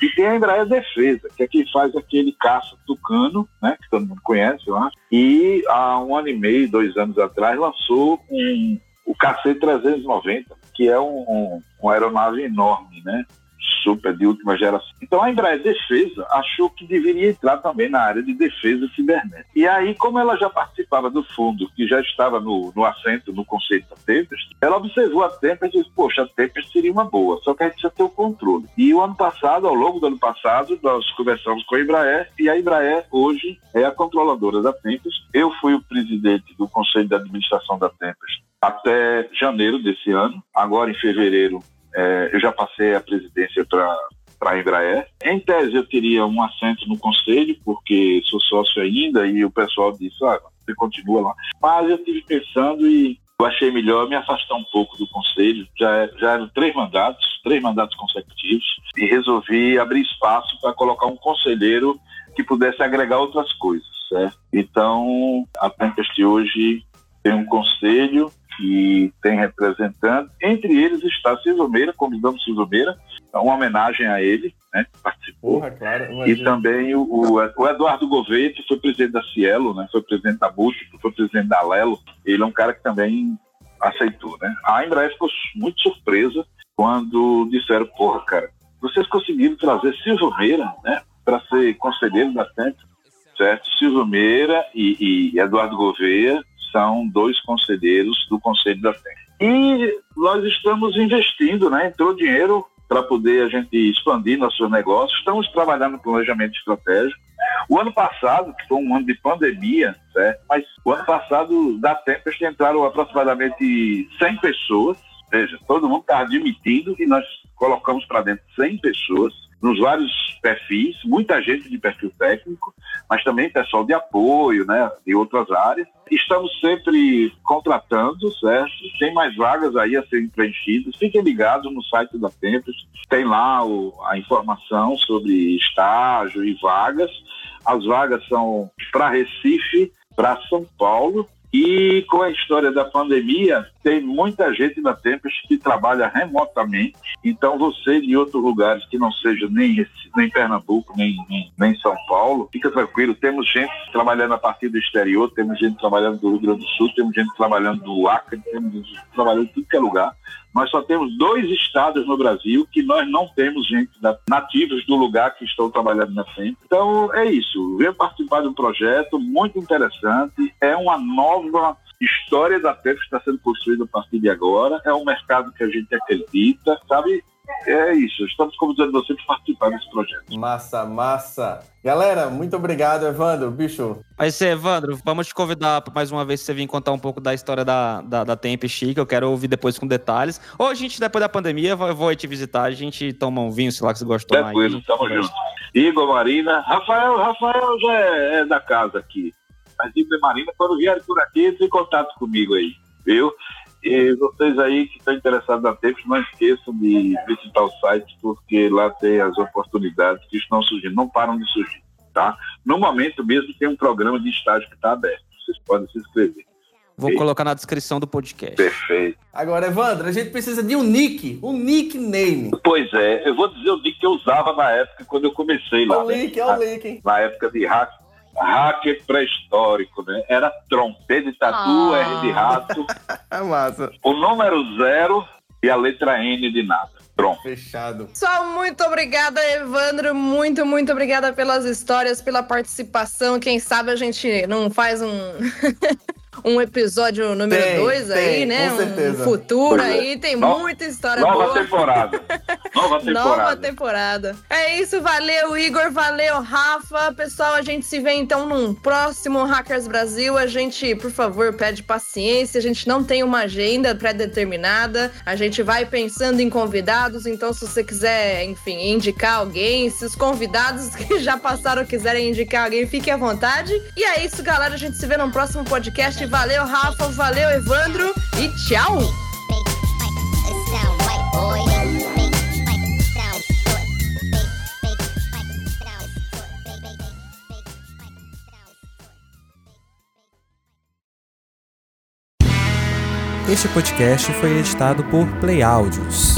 E tem a Embraer Defesa, que é quem faz aquele caça tucano, né, que todo mundo conhece, eu acho. E há um ano e meio, dois anos atrás, lançou um, o KC-390, que é um, um, uma aeronave enorme, né? Super de última geração. Então a Embraer Defesa achou que deveria entrar também na área de defesa cibernética. E aí, como ela já participava do fundo, que já estava no, no assento, no conceito da Tempest, ela observou a Tempest e disse, poxa, a Tempest seria uma boa, só que a gente precisa ter o controle. E o ano passado, ao longo do ano passado, nós conversamos com a Embraer e a Embraer hoje é a controladora da Tempest. Eu fui o presidente do conselho de administração da Tempest até janeiro desse ano. Agora, em fevereiro, é, eu já passei a presidência para a Embraer. Em tese, eu teria um assento no conselho, porque sou sócio ainda, e o pessoal disse, ah, você continua lá. Mas eu estive pensando e eu achei melhor me afastar um pouco do conselho. Já, já eram três mandatos, três mandatos consecutivos, e resolvi abrir espaço para colocar um conselheiro que pudesse agregar outras coisas, certo? Então, a Tempest hoje tem um conselho que tem representantes, entre eles está Silvio Meira, convidamos Silvio Meira, uma homenagem a ele, né, que participou. Porra, claro. E também o, o- Eduardo Gouveia, que foi presidente da Cielo, né? Foi presidente da Múltiplo, foi presidente da Lelo. Ele é um cara que também aceitou, né? A Embraer ficou muito surpresa quando disseram, porra, cara, vocês conseguiram trazer Silvio Meira, né? Para ser conselheiro da Tempo, certo? Silvio Meira e, e Eduardo Gouveia são dois conselheiros do Conselho da Tempo. E nós estamos investindo, né? Entrou dinheiro para poder a gente expandir nossos negócios. Estamos trabalhando no planejamento estratégico. O ano passado, que foi um ano de pandemia, certo? mas o ano passado, da Tempest, entraram aproximadamente 100 pessoas. Veja, todo mundo está admitindo que nós colocamos para dentro 100 pessoas nos vários perfis, muita gente de perfil técnico, mas também pessoal de apoio, né, de outras áreas. Estamos sempre contratando, certo? Tem mais vagas aí a serem preenchidas. Fiquem ligados no site da Tempest, tem lá o- a informação sobre estágio e vagas. As vagas são para Recife, para São Paulo. E com a história da pandemia, tem muita gente da Tempest que trabalha remotamente. Então, você de outros lugares que não seja nem, nem Pernambuco, nem, nem, nem São Paulo, fica tranquilo. Temos gente trabalhando a partir do exterior, temos gente trabalhando do Rio Grande do Sul, temos gente trabalhando do Acre, temos gente trabalhando em tudo que é lugar. Nós só temos dois estados no Brasil que nós não temos gente nativos do lugar que estão trabalhando na frente. Então é isso. Venha participar de um projeto muito interessante. É uma nova história da PEP que está sendo construída a partir de agora. É um mercado que a gente acredita, sabe? É isso. Estamos convidando você para participar desse projeto. Massa, massa. Galera, muito obrigado, Evandro. Bicho, Mas, Evandro, vamos te convidar mais uma vez você vir contar um pouco da história da, da, da Tempest, que eu quero ouvir depois com detalhes. Ou a gente, depois da pandemia, eu vou aí te visitar, a gente toma um vinho, sei lá, que você gosta de tomar Tranquilo, aí. tamo junto. Igor Marina. Rafael, Rafael já é, é da casa aqui. Mas Igor e Marina, quando vierem por aqui, entre em contato comigo aí, viu? E vocês aí que estão interessados na Tempos, não esqueçam de visitar o site, porque lá tem as oportunidades que estão surgindo, não param de surgir, tá? No momento mesmo tem um programa de estágio que está aberto. Vocês podem se inscrever. Vou colocar na descrição do podcast. Perfeito. agora, Evandro, a gente precisa de um nick, um nickname. Pois é, eu vou dizer o nick que eu usava na época quando eu comecei lá. Olha o né? link, olha o link, hein? na época de hack, hacker pré-histórico, né? Era Tron, T de tatu, Ah. R de rato, (laughs) É massa. o número zero e a letra N de nada. Tron. Fechado. Pessoal, muito obrigada, Evandro. Muito, muito obrigada pelas histórias, pela participação. Quem sabe a gente não faz um. (laughs) Um episódio número Tem, 2 aí, tem, né? com Um certeza. futuro Pois é. aí, tem No- muita história Nova boa. temporada. (laughs) Nova temporada. Nova temporada. É isso, valeu, Igor, valeu, Rafa. Pessoal, a gente se vê então num próximo Hackers Brasil. A gente, por favor, pede paciência. A gente não tem uma agenda pré-determinada. A gente vai pensando em convidados. Então, se você quiser, enfim, indicar alguém, se os convidados (laughs) que já passaram quiserem indicar alguém, fique à vontade. E é isso, galera. A gente se vê num próximo Valeu, Rafa. Valeu, Evandro. E tchau! Este podcast foi editado por Play Áudios.